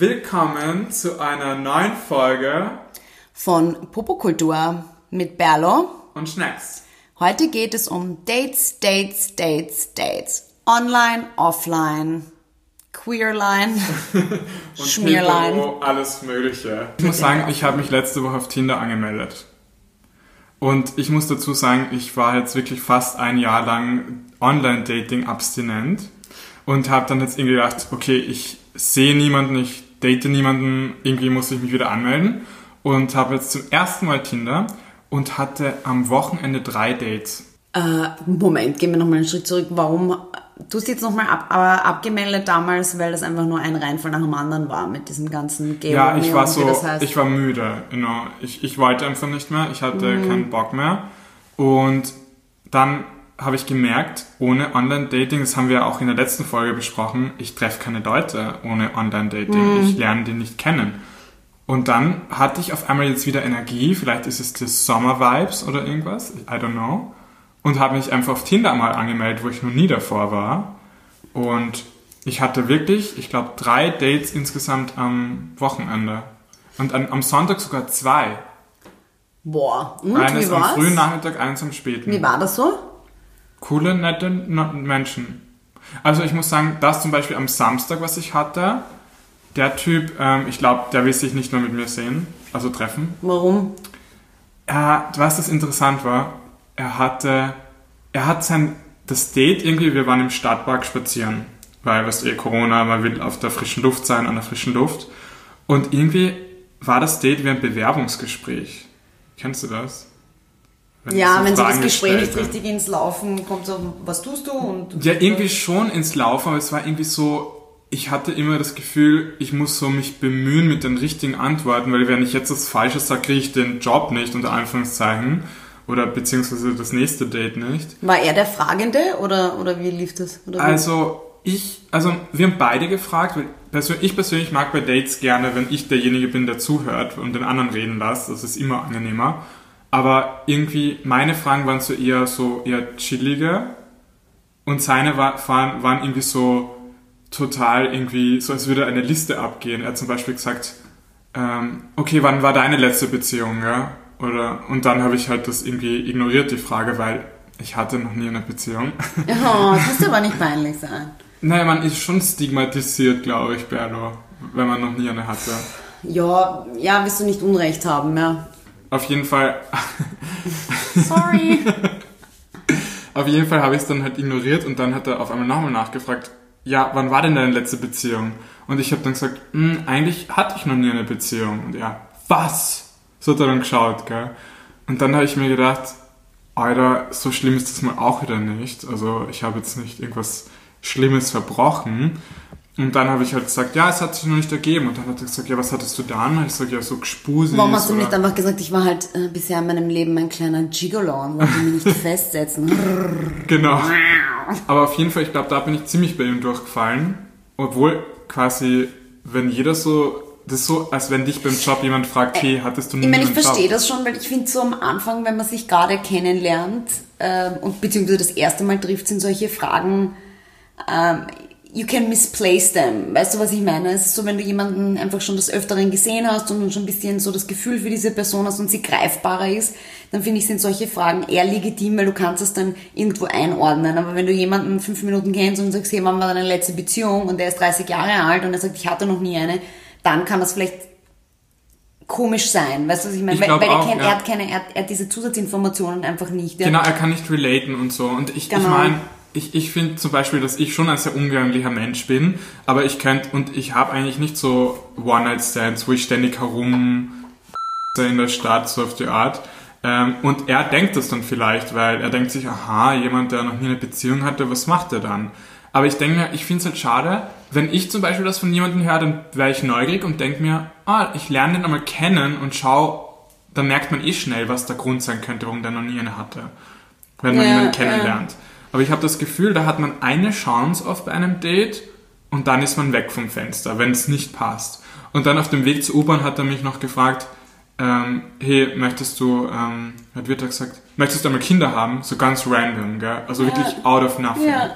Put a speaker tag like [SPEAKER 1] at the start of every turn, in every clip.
[SPEAKER 1] Willkommen zu einer neuen Folge
[SPEAKER 2] von Popokultur mit Berlo.
[SPEAKER 1] und Schnacks.
[SPEAKER 2] Heute geht es um Dates, Dates, Dates, Dates. Online, offline, Queerline,
[SPEAKER 1] Und
[SPEAKER 2] Schmierlein.
[SPEAKER 1] hetero, alles Mögliche. Ich muss sagen, ich habe mich letzte Woche auf Tinder angemeldet. Und ich muss dazu sagen, ich war jetzt wirklich fast ein Jahr lang Online-Dating abstinent und habe dann jetzt irgendwie gedacht, okay, ich sehe niemanden, ich date niemanden, irgendwie muss ich mich wieder anmelden und habe jetzt zum ersten Mal Tinder und hatte am Wochenende drei Dates.
[SPEAKER 2] Äh, Moment, gehen wir nochmal einen Schritt zurück. Warum? Du hast jetzt nochmal ab, abgemeldet damals, weil das einfach nur ein Reinfall nach dem anderen war mit diesem ganzen Geo
[SPEAKER 1] Ja, ich war so,
[SPEAKER 2] das heißt.
[SPEAKER 1] ich war müde, genau. Ich, ich wollte einfach nicht mehr, ich hatte keinen Bock mehr. Und dann habe ich gemerkt, ohne Online-Dating, das haben wir auch in der letzten Folge besprochen, ich treffe keine Leute ohne Online-Dating. Ich lerne die nicht kennen. Und dann hatte ich auf einmal jetzt wieder Energie, vielleicht ist es das Sommer-Vibes oder irgendwas, I don't know. Und habe mich einfach auf Tinder mal angemeldet, wo ich noch nie davor war. Und ich hatte wirklich, ich glaube, drei Dates insgesamt am Wochenende. Und an, am Sonntag sogar zwei.
[SPEAKER 2] Boah, und
[SPEAKER 1] eines
[SPEAKER 2] wie
[SPEAKER 1] am
[SPEAKER 2] war's?
[SPEAKER 1] frühen Nachmittag, eines am späten.
[SPEAKER 2] Wie war das so?
[SPEAKER 1] Coole, nette Menschen. Also ich muss sagen, das zum Beispiel am Samstag, was ich hatte, der Typ, ähm, ich glaube, der will sich nicht nur mit mir sehen, also treffen.
[SPEAKER 2] Warum?
[SPEAKER 1] Er, was das interessant war, er hatte, er hat sein, das Date irgendwie, wir waren im Stadtpark spazieren, weil, was eh Corona, man will auf der frischen Luft sein, an der frischen Luft. Und irgendwie war das Date wie ein Bewerbungsgespräch. Kennst du das? Wenn
[SPEAKER 2] Ja,
[SPEAKER 1] so
[SPEAKER 2] wenn so das
[SPEAKER 1] Fragen
[SPEAKER 2] Gespräch nicht richtig ins Laufen kommt, so, was tust du? Und
[SPEAKER 1] Ja, irgendwie schon ins Laufen, aber es war irgendwie so, ich hatte immer das Gefühl, ich muss so mich bemühen mit den richtigen Antworten, weil wenn ich jetzt das Falsche sage, kriege ich den Job nicht, unter Anführungszeichen, oder beziehungsweise das nächste Date nicht.
[SPEAKER 2] War er der Fragende oder, oder wie lief das? Oder?
[SPEAKER 1] Also, ich, also wir haben beide gefragt, weil persö- ich persönlich mag bei Dates gerne, wenn ich derjenige bin, der zuhört und den anderen reden lässt, das ist immer angenehmer. Aber irgendwie, meine Fragen waren so eher so eher chillige und seine war, waren, waren irgendwie so total irgendwie, so als würde eine Liste abgehen. Er hat zum Beispiel gesagt, ähm, okay, wann war deine letzte Beziehung, ja? Oder, und dann habe ich halt das irgendwie ignoriert, die Frage, weil ich hatte noch nie eine Beziehung.
[SPEAKER 2] Oh, das muss aber nicht peinlich sein.
[SPEAKER 1] Naja, man ist schon stigmatisiert, glaube ich, Berlo, wenn man noch nie eine hatte.
[SPEAKER 2] Ja, ja, wirst du nicht Unrecht haben, ja.
[SPEAKER 1] Auf jeden Fall,
[SPEAKER 2] Sorry.
[SPEAKER 1] auf jeden Fall habe ich es dann halt ignoriert und dann hat er auf einmal nochmal nachgefragt, ja, wann war denn deine letzte Beziehung? Und ich habe dann gesagt, hm, eigentlich hatte ich noch nie eine Beziehung. Und er, was? So hat er dann geschaut, gell? Und dann habe ich mir gedacht, Alter, so schlimm ist das mal auch wieder nicht. Also ich habe jetzt nicht irgendwas Schlimmes verbrochen. Und dann habe ich halt gesagt, ja, es hat sich noch nicht ergeben. Und dann hat er gesagt, ja, was hattest du dann? Und ich sage, ja, so Gespusi.
[SPEAKER 2] Warum hast du nicht einfach gesagt, ich war halt äh, bisher in meinem Leben ein kleiner Gigolo und wollte mich nicht festsetzen?
[SPEAKER 1] Genau. Aber auf jeden Fall, ich glaube, da bin ich ziemlich bei ihm durchgefallen. Obwohl quasi, wenn jeder so, das ist so, als wenn dich beim Job jemand fragt, hey, hattest du nie
[SPEAKER 2] Ich meine, ich verstehe das schon, weil ich finde so am Anfang, wenn man sich gerade kennenlernt ähm, und beziehungsweise das erste Mal trifft, sind solche Fragen, ähm, you can misplace them. Weißt du, was ich meine? Es ist so, wenn du jemanden einfach schon des Öfteren gesehen hast und schon ein bisschen so das Gefühl für diese Person hast und sie greifbarer ist, dann finde ich, sind solche Fragen eher legitim, weil du kannst es dann irgendwo einordnen. Aber wenn du jemanden fünf Minuten kennst und sagst, hey, wann war deine letzte Beziehung und der ist 30 Jahre alt und er sagt, ich hatte noch nie eine, dann kann das vielleicht komisch sein. Weißt du, was ich meine?
[SPEAKER 1] Ich
[SPEAKER 2] weil er,
[SPEAKER 1] auch,
[SPEAKER 2] kennt,
[SPEAKER 1] ja.
[SPEAKER 2] er hat keine, er hat, er hat diese Zusatzinformationen einfach nicht. Ja.
[SPEAKER 1] Genau, er kann nicht relaten und so. Und ich, ich
[SPEAKER 2] Genau.
[SPEAKER 1] meine, ich, ich finde zum Beispiel, dass ich schon ein sehr umgänglicher Mensch bin, aber ich könnte, und ich habe eigentlich nicht so One-Night-Stands, wo ich ständig herum in der Stadt, so auf die Art. Ähm, und er denkt das dann vielleicht, weil er denkt sich, aha, jemand, der noch nie eine Beziehung hatte, was macht er dann? Aber ich denke mir, ich finde es halt schade, wenn ich zum Beispiel das von jemandem höre, dann wäre ich neugierig und denke mir, ah, ich lerne den einmal kennen und schau, dann merkt man eh schnell, was der Grund sein könnte, warum der noch nie eine hatte. Wenn man
[SPEAKER 2] Ja,
[SPEAKER 1] jemanden kennenlernt. Aber ich habe das Gefühl, da hat man eine Chance oft bei einem Date und dann ist man weg vom Fenster, wenn es nicht passt. Und dann auf dem Weg zur U-Bahn hat er mich noch gefragt, ähm, hey, möchtest du, ähm, hat wird er gesagt, möchtest du einmal Kinder haben? So ganz random, gell? Also wirklich out of nothing.
[SPEAKER 2] Ja.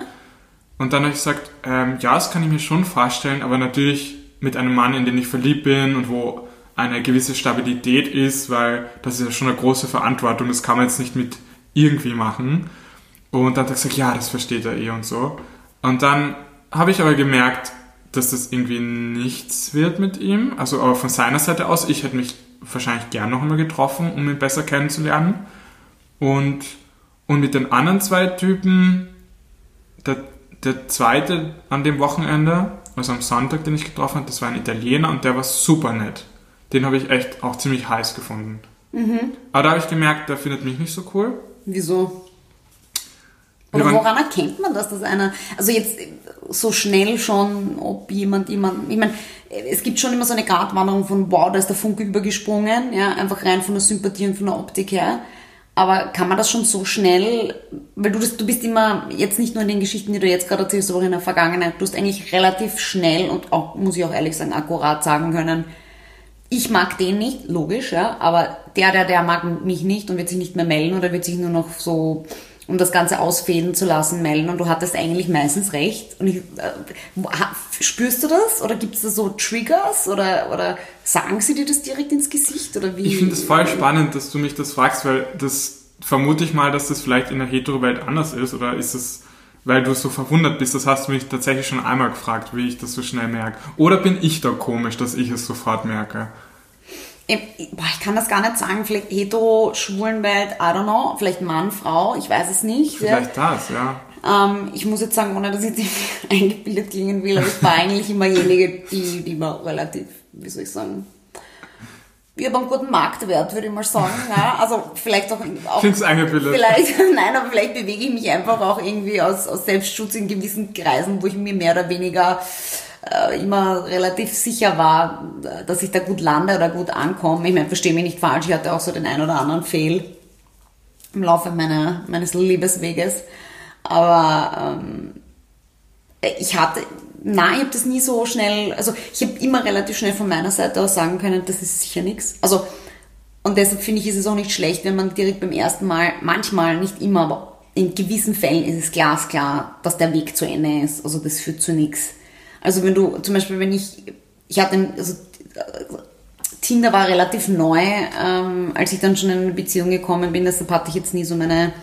[SPEAKER 1] Und dann habe ich gesagt, ähm, ja, das kann ich mir schon vorstellen, aber natürlich mit einem Mann, in den ich verliebt bin und wo eine gewisse Stabilität ist, weil das ist ja schon eine große Verantwortung, das kann man jetzt nicht mit irgendwie machen. Und dann hat er gesagt, ja, das versteht er eh und so. Und dann habe ich aber gemerkt, dass das irgendwie nichts wird mit ihm. Also aber von seiner Seite aus, ich hätte mich wahrscheinlich gern noch einmal getroffen, um ihn besser kennenzulernen. Und, und mit den anderen zwei Typen, der, der zweite an dem Wochenende, also am Sonntag, den ich getroffen habe, das war ein Italiener und der war super nett. Den habe ich echt auch ziemlich heiß gefunden. Mhm. Aber da habe ich gemerkt, der findet mich nicht so cool.
[SPEAKER 2] Wieso? Oder woran erkennt man das, dass einer, also jetzt so schnell schon, ob jemand jemand, ich meine, es gibt schon immer so eine Gratwanderung von, wow, da ist der Funke übergesprungen, ja, einfach rein von der Sympathie und von der Optik her. Aber kann man das schon so schnell, weil du, das, du bist immer, jetzt nicht nur in den Geschichten, die du jetzt gerade erzählst, aber auch in der Vergangenheit, du hast eigentlich relativ schnell und auch, muss ich auch ehrlich sagen, akkurat sagen können, ich mag den nicht, logisch, ja, aber der, der, der mag mich nicht und wird sich nicht mehr melden oder wird sich nur noch so um das Ganze ausfäden zu lassen, melden und du hattest eigentlich meistens recht. Und ich, äh, spürst du das? Oder gibt es da so Triggers? Oder, oder sagen sie dir das direkt ins Gesicht? Oder wie?
[SPEAKER 1] Ich finde es voll spannend, dass du mich das fragst, weil das vermute ich mal, dass das vielleicht in der Hetero-Welt anders ist. Oder ist es, weil du so verwundert bist, das hast du mich tatsächlich schon einmal gefragt, wie ich das so schnell merke. Oder bin ich da komisch, dass ich es sofort merke?
[SPEAKER 2] Ich kann das gar nicht sagen, vielleicht hetero, Schwulenwelt, I don't know, vielleicht Mann, Frau, ich weiß es nicht.
[SPEAKER 1] Vielleicht ja. das, ja.
[SPEAKER 2] Ähm, ich muss jetzt sagen, ohne dass ich jetzt eingebildet klingen will, aber ich war eigentlich immer diejenige, die, die war relativ, wie soll ich sagen, wir haben einen guten Marktwert, würde ich mal sagen. Ja, also vielleicht auch, auch
[SPEAKER 1] Find's eingebildet.
[SPEAKER 2] Vielleicht, nein, aber vielleicht bewege ich mich einfach auch irgendwie aus, aus Selbstschutz in gewissen Kreisen, wo ich mir mehr oder weniger äh, immer relativ sicher war, dass ich da gut lande oder gut ankomme. Ich meine, verstehe mich nicht falsch, ich hatte auch so den ein oder anderen Fehl im Laufe meiner, meines Liebesweges. Aber ähm, ich hatte, nein, ich habe das nie so schnell, also ich habe immer relativ schnell von meiner Seite aus sagen können, das ist sicher nichts. Also und deshalb finde ich, ist es auch nicht schlecht, wenn man direkt beim ersten Mal, manchmal, nicht immer, aber in gewissen Fällen ist es glasklar, dass der Weg zu Ende ist. Also das führt zu nichts. Also wenn du, zum Beispiel, wenn ich, ich hatte, also Tinder war relativ neu, ähm, als ich dann schon in eine Beziehung gekommen bin, deshalb hatte ich jetzt nie so meine,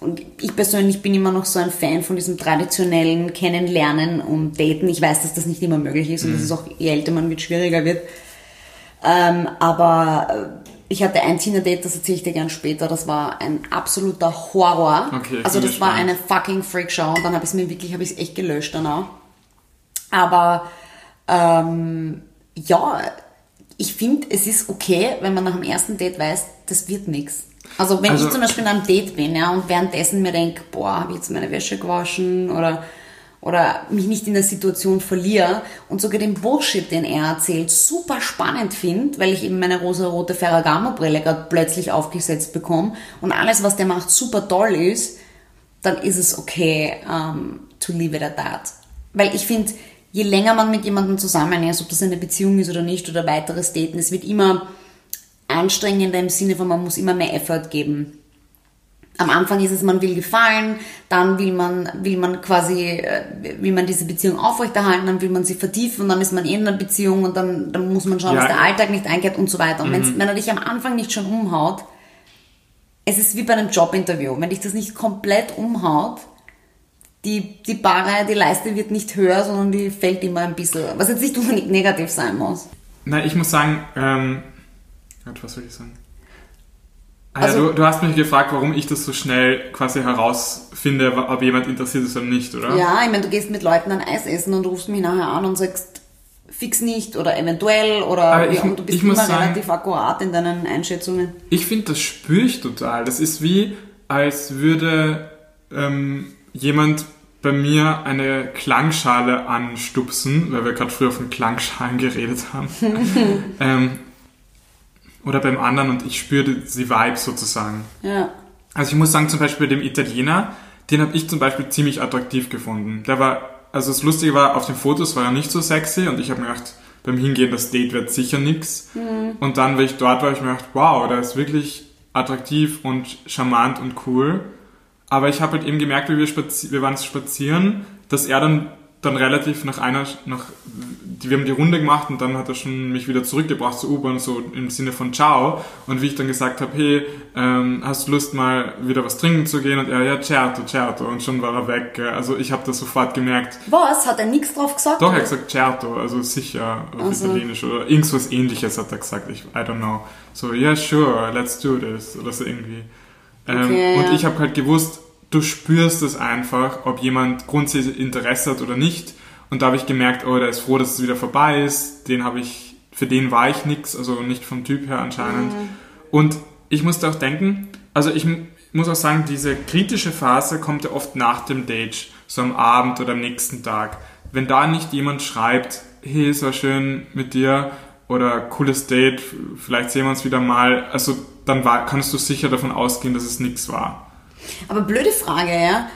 [SPEAKER 2] und ich persönlich bin immer noch so ein Fan von diesem traditionellen Kennenlernen und Daten. Ich weiß, dass das nicht immer möglich ist und mhm. dass es auch, je älter man wird, schwieriger wird. Ähm, aber äh, ich hatte ein Tinder-Date, das erzähle ich dir gern später, das war ein absoluter Horror. Okay, also das war eine fucking Freakshow und dann habe ich es mir wirklich, habe ich es echt gelöscht danach. Aber ähm, ja, ich finde, es ist okay, wenn man nach dem ersten Date weiß, das wird nichts. Also wenn also, ich zum Beispiel an einem Date bin ja, und währenddessen mir denke, boah, habe ich jetzt meine Wäsche gewaschen oder, oder mich nicht in der Situation verliere und sogar den Bullshit, den er erzählt, super spannend finde, weil ich eben meine rosa-rote Ferragamo-Brille gerade plötzlich aufgesetzt bekomme und alles, was der macht, super toll ist, dann ist es okay um, ähm, to leave it at that. Weil ich finde, je länger man mit jemandem zusammen ist, ob das eine Beziehung ist oder nicht oder weiteres Daten, es wird immer anstrengender im Sinne von, man muss immer mehr Effort geben. Am Anfang ist es, man will gefallen, dann will man, will man quasi, äh, will man diese Beziehung aufrechterhalten, dann will man sie vertiefen und dann ist man eh in einer Beziehung und dann, dann muss man schauen, ja. dass der Alltag nicht einkehrt und so weiter. Und mhm. wenn er dich am Anfang nicht schon umhaut, es ist wie bei einem Jobinterview. Wenn dich das nicht komplett umhaut, die, die Barre, die Leiste wird nicht höher, sondern die fällt immer ein bisschen. Was jetzt nicht unbedingt negativ sein muss.
[SPEAKER 1] Nein, ich muss sagen, ähm, was soll ich sagen? Ah, also, ja, du, du, hast mich gefragt, warum ich das so schnell quasi herausfinde, ob jemand interessiert ist oder nicht, oder?
[SPEAKER 2] Ja, ich meine, du gehst mit Leuten ein Eis essen und rufst mich nachher an und sagst, fix nicht oder eventuell oder
[SPEAKER 1] ich,
[SPEAKER 2] und du bist immer sagen, relativ akkurat in deinen Einschätzungen.
[SPEAKER 1] Ich finde, das spüre ich total. Das ist wie, als würde ähm, jemand bei mir eine Klangschale anstupsen, weil wir gerade früher von Klangschalen geredet haben. ähm, oder beim anderen und ich spüre die Vibes sozusagen.
[SPEAKER 2] Ja.
[SPEAKER 1] Also ich muss sagen, zum Beispiel bei dem Italiener, den habe ich zum Beispiel ziemlich attraktiv gefunden. Der war, also das Lustige war, auf den Fotos war er nicht so sexy und ich habe mir gedacht, beim Hingehen, das Date wird sicher nix. Mhm. Und dann, weil ich dort war, habe ich mir gedacht, wow, der ist wirklich attraktiv und charmant und cool. Aber ich habe halt eben gemerkt, wie wir, spazi wir waren spazieren, dass er dann, dann relativ nach einer, nach wir haben die Runde gemacht und dann hat er schon mich wieder zurückgebracht zur U-Bahn, so im Sinne von Ciao. Und wie ich dann gesagt habe, hey, ähm, hast du Lust mal wieder was trinken zu gehen? Und er, ja, certo, certo. Und schon war er weg. Also ich habe das sofort gemerkt.
[SPEAKER 2] Was? Hat er nichts drauf gesagt?
[SPEAKER 1] Doch, er hat gesagt certo, also sicher auf also. Italienisch oder irgendwas ähnliches hat er gesagt. Ich, I don't know. So, yeah, sure, let's do this. Oder so irgendwie. Ähm, okay, und ja. ich habe halt gewusst, du spürst es einfach, ob jemand grundsätzlich Interesse hat oder nicht. Und da habe ich gemerkt, oh, der ist froh, dass es wieder vorbei ist. Den habe ich, für den war ich nix, also nicht vom Typ her anscheinend. Mhm. Und ich musste auch denken, also ich muss auch sagen, diese kritische Phase kommt ja oft nach dem Date, so am Abend oder am nächsten Tag. Wenn da nicht jemand schreibt, hey, es war schön mit dir oder cooles Date, vielleicht sehen wir uns wieder mal, also dann war, kannst du sicher davon ausgehen, dass es nichts war.
[SPEAKER 2] Aber blöde Frage, ja.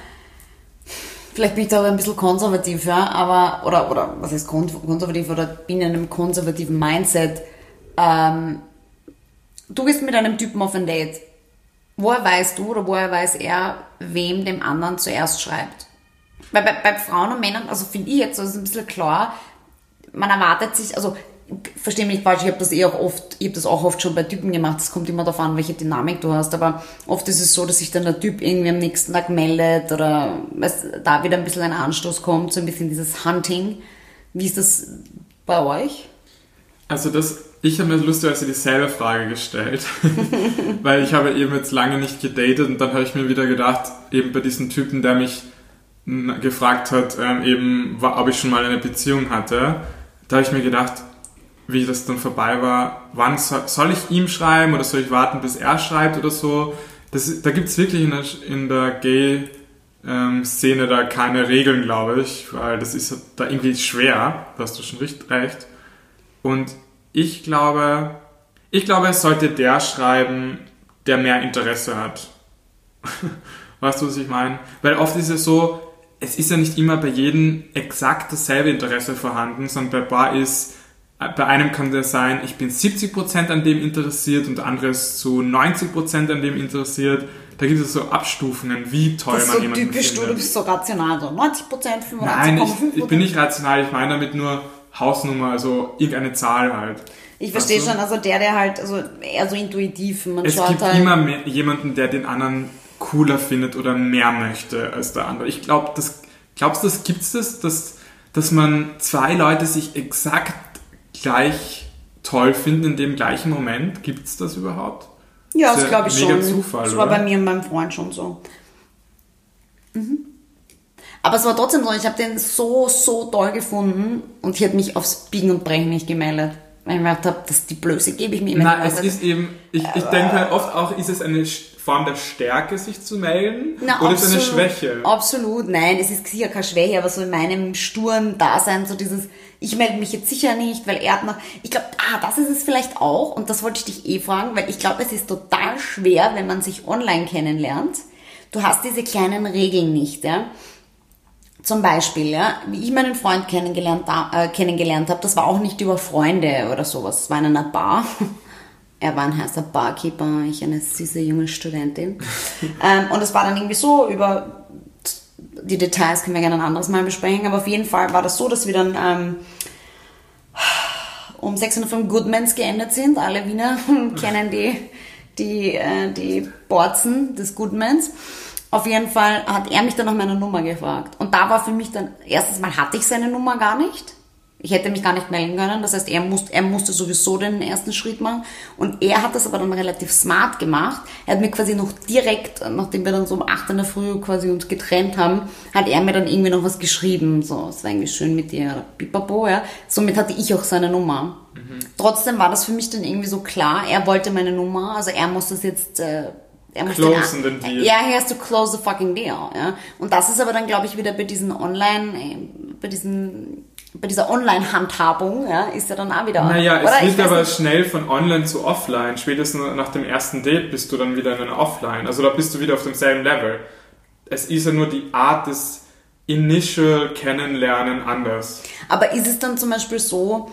[SPEAKER 2] Vielleicht bin ich da auch ein bisschen konservativ, ja, aber, oder, oder, was heißt konservativ, oder bin in einem konservativen Mindset. Ähm, du gehst mit einem Typen auf ein Date. Woher weißt du oder woher weiß er, wem dem anderen zuerst schreibt? Weil bei, bei Frauen und Männern, also finde ich jetzt, so ist ein bisschen klar, man erwartet sich, also verstehe mich nicht falsch, ich habe das eh auch oft, ich habe das auch oft schon bei Typen gemacht, es kommt immer darauf an, welche Dynamik du hast, aber oft ist es so, dass sich dann der Typ irgendwie am nächsten Tag meldet oder weißt, da wieder ein bisschen ein Anstoß kommt, so ein bisschen dieses Hunting. Wie ist das bei euch?
[SPEAKER 1] Also das, ich habe mir lustigerweise dieselbe Frage gestellt, weil ich habe eben jetzt lange nicht gedatet und dann habe ich mir wieder gedacht, eben bei diesem Typen, der mich gefragt hat, ähm, eben, ob ich schon mal eine Beziehung hatte, da habe ich mir gedacht, wie das dann vorbei war, wann soll, soll ich ihm schreiben oder soll ich warten, bis er schreibt oder so. Das, da gibt es wirklich in der, in der Gay-Szene da keine Regeln, glaube ich, weil das ist da irgendwie schwer, da hast du schon recht. Und ich glaube, ich glaube, es sollte der schreiben, der mehr Interesse hat. weißt du, was ich meine? Weil oft ist es so, es ist ja nicht immer bei jedem exakt dasselbe Interesse vorhanden, sondern bei Bar ist bei einem kann der sein, ich bin 70% an dem interessiert und der andere ist zu 90% an dem interessiert. Da gibt es so Abstufungen, wie toll das man so jemanden typisch,
[SPEAKER 2] findet. Du bist so rational, so 90%, 95,5%.
[SPEAKER 1] Nein, ich, ich bin nicht rational, ich meine damit nur Hausnummer, also irgendeine Zahl halt.
[SPEAKER 2] Ich verstehe schon, also der, der halt, also eher so intuitiv,
[SPEAKER 1] man es gibt halt immer mehr, jemanden, der den anderen cooler findet oder mehr möchte als der andere. Ich glaube, das, glaubst du, das gibt's das, dass, dass man zwei Leute sich exakt gleich toll finden in dem gleichen Moment? Gibt es das überhaupt?
[SPEAKER 2] Ja, das, das glaube ich mega schon. Zufall, das war oder? bei mir und meinem Freund schon so. Mhm. Aber es war trotzdem so, ich habe den so, so toll gefunden und ich hätte mich aufs Biegen und Brechen nicht gemeldet. Weil ich mir gedacht habe, die Blöße gebe ich mir
[SPEAKER 1] immer. Nein, es ist eben, ich, ich denke halt oft auch, ist es eine Form der Stärke, sich zu melden? Na, oder ist es eine Schwäche?
[SPEAKER 2] Absolut, nein, es ist sicher keine Schwäche, aber so in meinem sturen Dasein, so dieses, ich melde mich jetzt sicher nicht, weil er hat noch, ich glaube, ah, das ist es vielleicht auch, und das wollte ich dich eh fragen, weil ich glaube, es ist total schwer, wenn man sich online kennenlernt. Du hast diese kleinen Regeln nicht, ja. Zum Beispiel, ja, wie ich meinen Freund kennengelernt, äh, kennengelernt habe, das war auch nicht über Freunde oder sowas, es war in einer Bar. Er war ein heißer Barkeeper, ich eine süße junge Studentin. ähm, und es war dann irgendwie so über die Details können wir gerne ein anderes Mal besprechen, aber auf jeden Fall war das so, dass wir dann ähm, um 605 Goodmans geendet sind. Alle Wiener kennen die, die, äh, die Borzen des Goodmans. Auf jeden Fall hat er mich dann nach meiner Nummer gefragt. Und da war für mich dann, erstens mal hatte ich seine Nummer gar nicht. Ich hätte mich gar nicht melden können. Das heißt, er, muss, er musste sowieso den ersten Schritt machen. Und er hat das aber dann relativ smart gemacht. Er hat mir quasi noch direkt, nachdem wir dann so um 8 in der Früh quasi uns getrennt haben, hat er mir dann irgendwie noch was geschrieben. So, es war irgendwie schön mit dir, pipapo, ja. Somit hatte ich auch seine Nummer. Mhm. Trotzdem war das für mich dann irgendwie so klar. Er wollte meine Nummer. Also er muss das jetzt, äh, er muss
[SPEAKER 1] Closen den, den Deal.
[SPEAKER 2] Ja, he has to close the fucking deal, ja. Und das ist aber dann, glaube ich, wieder bei diesen Online, äh, bei diesen bei dieser Online-Handhabung ja, ist ja dann auch wieder.
[SPEAKER 1] Naja, es wird aber nicht. schnell von Online zu Offline. Spätestens nach dem ersten Date bist du dann wieder in einer Offline. Also da bist du wieder auf demselben Level. Es ist ja nur die Art des Initial Kennenlernen anders.
[SPEAKER 2] Aber ist es dann zum Beispiel so,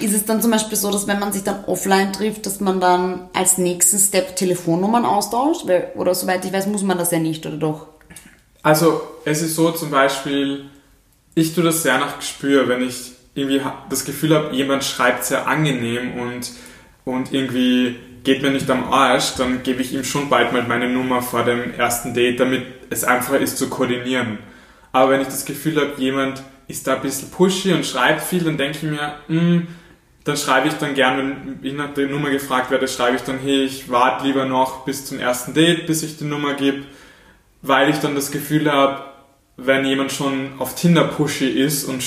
[SPEAKER 2] ist es dann zum Beispiel so, dass wenn man sich dann offline trifft, dass man dann als nächsten Step Telefonnummern austauscht? Oder soweit ich weiß, muss man das ja nicht, oder doch?
[SPEAKER 1] Also es ist so zum Beispiel, ich tue das sehr nach Gespür, wenn ich irgendwie das Gefühl habe, jemand schreibt sehr angenehm und, und irgendwie geht mir nicht am Arsch, dann gebe ich ihm schon bald mal meine Nummer vor dem ersten Date, damit es einfacher ist zu koordinieren. Aber wenn ich das Gefühl habe, jemand ist da ein bisschen pushy und schreibt viel, dann denke ich mir, mh, hm, dann schreibe ich dann gern, wenn ich nach der Nummer gefragt werde, schreibe ich dann, hey, ich warte lieber noch bis zum ersten Date, bis ich die Nummer gebe, weil ich dann das Gefühl habe, wenn jemand schon auf Tinder pushy ist und,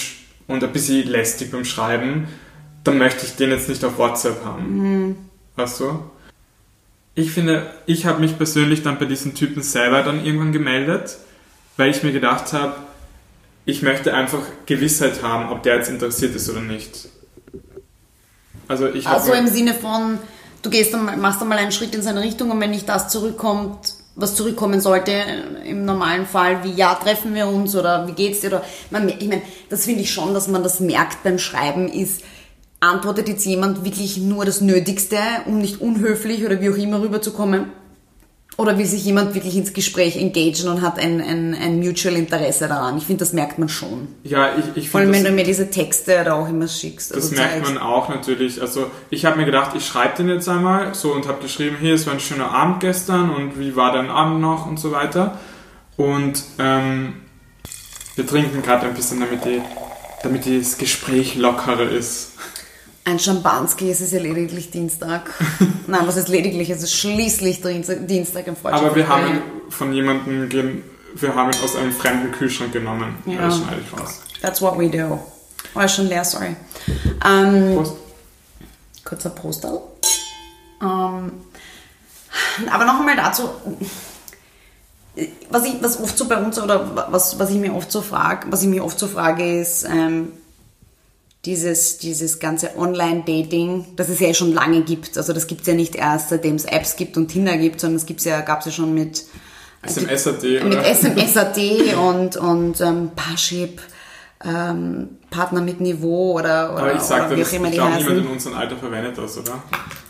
[SPEAKER 1] und ein bisschen lästig beim Schreiben, dann möchte ich den jetzt nicht auf WhatsApp haben. Mhm. Weißt du? Ich finde, ich habe mich persönlich dann bei diesen Typen selber dann irgendwann gemeldet, weil ich mir gedacht habe, ich möchte einfach Gewissheit haben, ob der jetzt interessiert ist oder nicht.
[SPEAKER 2] Also, ich also im Sinne von, du gehst dann, machst dann mal einen Schritt in seine Richtung und wenn nicht das zurückkommt, was zurückkommen sollte, im normalen Fall, wie ja, treffen wir uns oder wie geht's dir? Oder, man, ich meine, das finde ich schon, dass man das merkt beim Schreiben, ist, antwortet jetzt jemand wirklich nur das Nötigste, um nicht unhöflich oder wie auch immer rüberzukommen? Oder will sich jemand wirklich ins Gespräch engagieren und hat ein, ein, ein Mutual Interesse daran? Ich finde, das merkt man schon.
[SPEAKER 1] Ja, ich, ich
[SPEAKER 2] Vor allem, wenn du mir diese Texte da auch immer schickst.
[SPEAKER 1] Das also merkt zeigst. man auch natürlich. Also ich habe mir gedacht, ich schreibe den jetzt einmal so und habe geschrieben, hey, es war ein schöner Abend gestern und wie war dein Abend noch und so weiter. Und ähm, wir trinken gerade ein bisschen, damit, die, damit das Gespräch lockerer ist.
[SPEAKER 2] Ein Schampanski, es ist ja lediglich Dienstag. Nein, was ist lediglich? Es ist schließlich Dienstag im
[SPEAKER 1] Freundschaft. Aber wir haben ihn von jemandem, wir haben ihn aus einem fremden Kühlschrank genommen. Ja. Das schneide ich raus.
[SPEAKER 2] That's what we do. Oh, schon leer, sorry. Ähm, Prost. Kurzer Prostal. Ähm, aber noch einmal dazu, was ich, was oft so bei uns oder was, was ich mir oft so frage, was ich mir oft so frage ist, ähm, dieses, dieses ganze Online-Dating, das es ja schon lange gibt. Also das gibt es ja nicht erst, seitdem es Apps gibt und Tinder gibt, sondern es gibt's ja, gab es ja schon mit
[SPEAKER 1] SMS.at
[SPEAKER 2] mit SMS.at und, und ähm, Parship, ähm, Partner mit Niveau oder, oder,
[SPEAKER 1] Aber ich sag oder wie auch immer ich glaube, niemand in unserem Alter verwendet das, oder?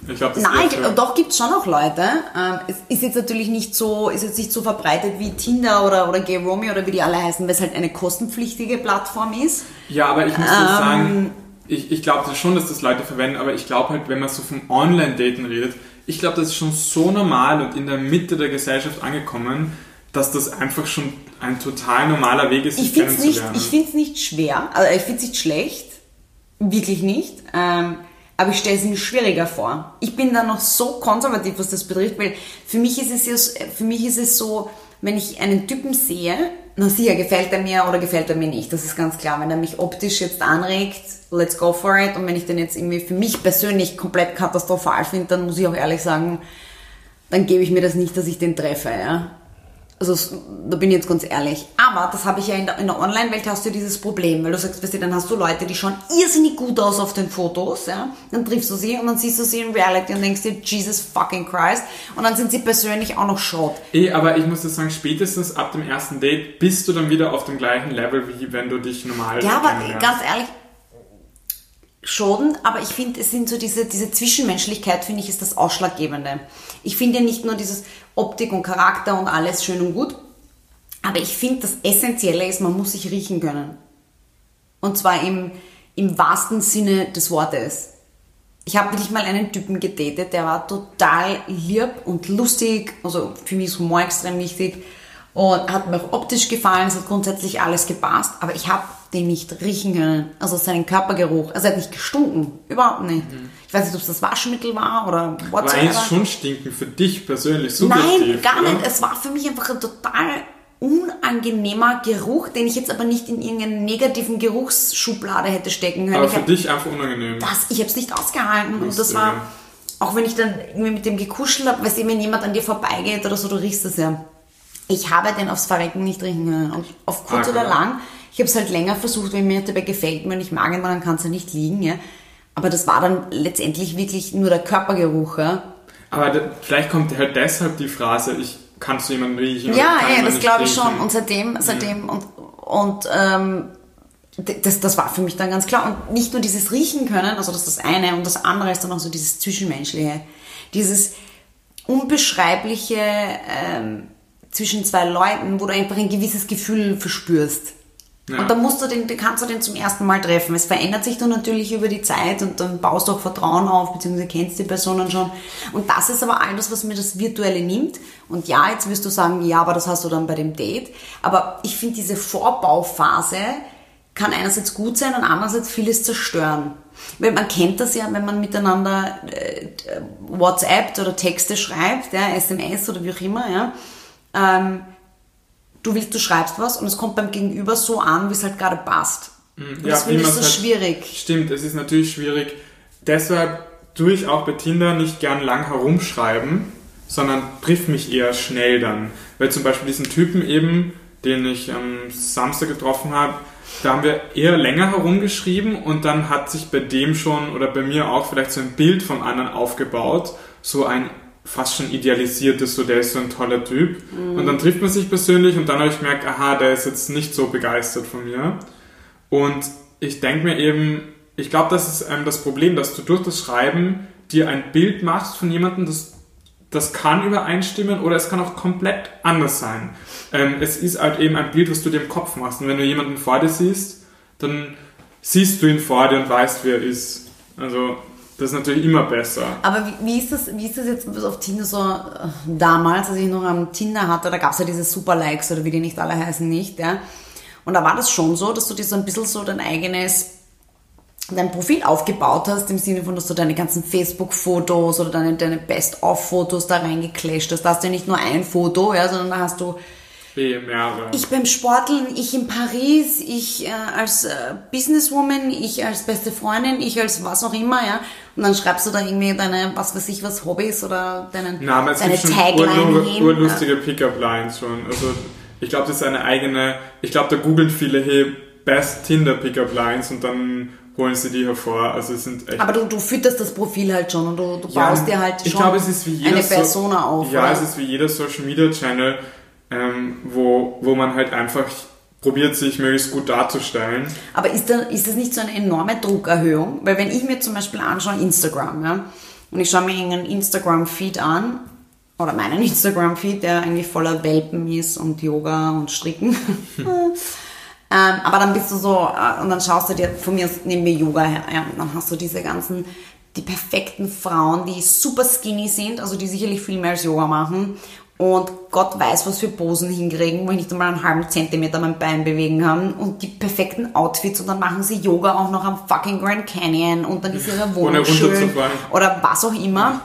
[SPEAKER 2] Ich glaub, das Nein, doch gibt es schon auch Leute. Ähm, es ist jetzt natürlich nicht so, ist jetzt nicht so verbreitet wie Tinder oder, oder Gay Romeo oder wie die alle heißen, weil es halt eine kostenpflichtige Plattform ist.
[SPEAKER 1] Ja, aber ich muss ähm, sagen, ich, ich glaube schon, dass das Leute verwenden, aber ich glaube halt, wenn man so vom Online-Daten redet, ich glaube, das ist schon so normal und in der Mitte der Gesellschaft angekommen, dass das einfach schon ein total normaler Weg ist,
[SPEAKER 2] sich kennenzulernen. Ich finde es nicht schwer, also ich finde es nicht schlecht, wirklich nicht. Ähm, aber ich stelle es mir schwieriger vor. Ich bin da noch so konservativ, was das betrifft, weil für mich ist es ja, für mich ist es so, wenn ich einen Typen sehe, na sicher, gefällt er mir oder gefällt er mir nicht. Das ist ganz klar. Wenn er mich optisch jetzt anregt, let's go for it. Und wenn ich den jetzt irgendwie für mich persönlich komplett katastrophal finde, dann muss ich auch ehrlich sagen, dann gebe ich mir das nicht, dass ich den treffe, ja. Also da bin ich jetzt ganz ehrlich. Aber das habe ich ja in der, in der Online-Welt hast du dieses Problem, weil du sagst, weißt du, dann hast du Leute, die schauen irrsinnig gut aus auf den Fotos, ja. Dann triffst du sie und dann siehst du sie in Reality und denkst dir, Jesus fucking Christ. Und dann sind sie persönlich auch noch Schrott.
[SPEAKER 1] Eh, aber ich muss dir sagen, spätestens ab dem ersten Date bist du dann wieder auf dem gleichen Level, wie wenn du dich normal
[SPEAKER 2] Ja, aber ganz ehrlich, schon, aber ich finde, es sind so diese, diese Zwischenmenschlichkeit, finde ich, ist das Ausschlaggebende. Ich finde ja nicht nur dieses Optik und Charakter und alles schön und gut, aber ich finde, das Essentielle ist, man muss sich riechen können. Und zwar im, im wahrsten Sinne des Wortes. Ich habe wirklich mal einen Typen gedatet, der war total lieb und lustig, also für mich ist Humor extrem wichtig und hat mir auch optisch gefallen, es hat grundsätzlich alles gepasst, aber ich habe den nicht riechen können. Also seinen Körpergeruch. Also er hat nicht gestunken. Überhaupt nicht. Mhm. Ich weiß nicht, ob es das Waschmittel war oder
[SPEAKER 1] whatsoever. War es schon stinken für dich persönlich subjektiv?
[SPEAKER 2] Nein, gar oder? nicht. Es war für mich einfach ein total unangenehmer Geruch, den ich jetzt aber nicht in irgendeine negativen Geruchsschublade hätte stecken können.
[SPEAKER 1] Aber für hab, dich einfach unangenehm.
[SPEAKER 2] Das, ich habe es nicht ausgehalten. und das war, auch wenn ich dann irgendwie mit dem gekuschelt habe, weißt du, wenn jemand an dir vorbeigeht oder so, du riechst das ja. Ich habe den aufs Verrecken nicht riechen können. Und auf kurz ah, oder lang ich habe es halt länger versucht, wenn mir dabei gefällt mir und ich mag ihn, dann kann es ja nicht liegen. Ja. Aber das war dann letztendlich wirklich nur der Körpergeruch. Ja.
[SPEAKER 1] Aber da, vielleicht kommt halt deshalb die Phrase, ich kannst du jemanden riechen?
[SPEAKER 2] Ja, ja das glaube ich schon. Und seitdem, seitdem mhm. und, und ähm, das, das war für mich dann ganz klar. Und nicht nur dieses Riechen können, also das ist das eine, und das andere ist dann auch so dieses Zwischenmenschliche. Dieses unbeschreibliche ähm, zwischen zwei Leuten, wo du einfach ein gewisses Gefühl verspürst.
[SPEAKER 1] Ja.
[SPEAKER 2] Und dann musst du den, kannst du den zum ersten Mal treffen. Es verändert sich dann natürlich über die Zeit und dann baust du auch Vertrauen auf, beziehungsweise kennst die Personen schon. Und das ist aber alles, was mir das Virtuelle nimmt. Und ja, jetzt wirst du sagen, ja, aber das hast du dann bei dem Date. Aber ich finde diese Vorbauphase kann einerseits gut sein und andererseits vieles zerstören. Weil man kennt das ja, wenn man miteinander äh, WhatsApp oder Texte schreibt, ja, SMS oder wie auch immer, ja. Ähm, du willst, du schreibst was und es kommt beim Gegenüber so an, wie es halt gerade passt. Und
[SPEAKER 1] Ja,
[SPEAKER 2] das finde ich so
[SPEAKER 1] halt-
[SPEAKER 2] schwierig.
[SPEAKER 1] Stimmt, es ist natürlich schwierig. Deshalb tue ich auch bei Tinder nicht gern lang herumschreiben, sondern triff mich eher schnell dann. Weil zum Beispiel diesen Typen eben, den ich am Samstag getroffen habe, da haben wir eher länger herumgeschrieben und dann hat sich bei dem schon oder bei mir auch vielleicht so ein Bild vom anderen aufgebaut, so ein fast schon idealisiertes, so der ist so ein toller Typ. Und dann trifft man sich persönlich und dann habe ich gemerkt, aha, der ist jetzt nicht so begeistert von mir. Und ich denke mir eben, ich glaube, das ist ähm, das Problem, dass du durch das Schreiben dir ein Bild machst von jemandem, das, das kann übereinstimmen oder es kann auch komplett anders sein. Ähm, es ist halt eben ein Bild, was du dir im Kopf machst. Und wenn du jemanden vor dir siehst, dann siehst du ihn vor dir und weißt, wer er ist. Also, das ist natürlich immer besser.
[SPEAKER 2] Aber wie, wie, ist das, wie ist das jetzt auf Tinder so äh, damals, als ich noch am Tinder hatte, da gab es ja diese Super-Likes oder wie die nicht alle heißen, nicht, ja. Und da war das schon so, dass du dir so ein bisschen so dein eigenes, dein Profil aufgebaut hast, im Sinne von, dass du deine ganzen Facebook-Fotos oder deine, deine Best-of-Fotos da reingeclasht hast. Da hast du ja nicht nur ein Foto, ja, sondern da hast du
[SPEAKER 1] mehrere.
[SPEAKER 2] ich beim Sporteln, ich in Paris, ich äh, als äh, Businesswoman, ich als beste Freundin, ich als was auch immer, ja. Und dann schreibst du da irgendwie deine, was weiß ich, was Hobbys oder deinen,
[SPEAKER 1] Na, es
[SPEAKER 2] deine Tagline hin.
[SPEAKER 1] urlustige Pickup-Lines schon. Also ich glaube, das ist eine eigene, ich glaube, da googeln viele, hey, Best Tinder Pickup-Lines und dann holen sie die hervor. Also es sind echt...
[SPEAKER 2] Aber du, du fütterst das Profil halt schon und du, du
[SPEAKER 1] Ja,
[SPEAKER 2] baust dir halt schon
[SPEAKER 1] jeder
[SPEAKER 2] eine
[SPEAKER 1] so-
[SPEAKER 2] Persona auf.
[SPEAKER 1] Ja,
[SPEAKER 2] oder?
[SPEAKER 1] es ist wie jeder Social Media Channel, ähm, wo, wo man halt einfach probiert, sich möglichst gut darzustellen.
[SPEAKER 2] Aber ist, da, ist das nicht so eine enorme Druckerhöhung? Weil wenn ich mir zum Beispiel anschaue Instagram, ja, und ich schaue mir irgendeinen Instagram-Feed an, oder meinen Instagram-Feed, der eigentlich voller Welpen ist und Yoga und Stricken. ähm, aber dann bist du so, äh, und dann schaust du dir von mir nehmen wir Yoga her, ja, und dann hast du diese ganzen, die perfekten Frauen, die super skinny sind, also die sicherlich viel mehr als Yoga machen und Gott weiß, was für Posen hinkriegen, wo ich nicht einmal einen halben Zentimeter mein Bein bewegen kann und die perfekten Outfits und dann machen sie Yoga auch noch am fucking Grand Canyon und dann ist ihre Wohnung schön oder was auch immer.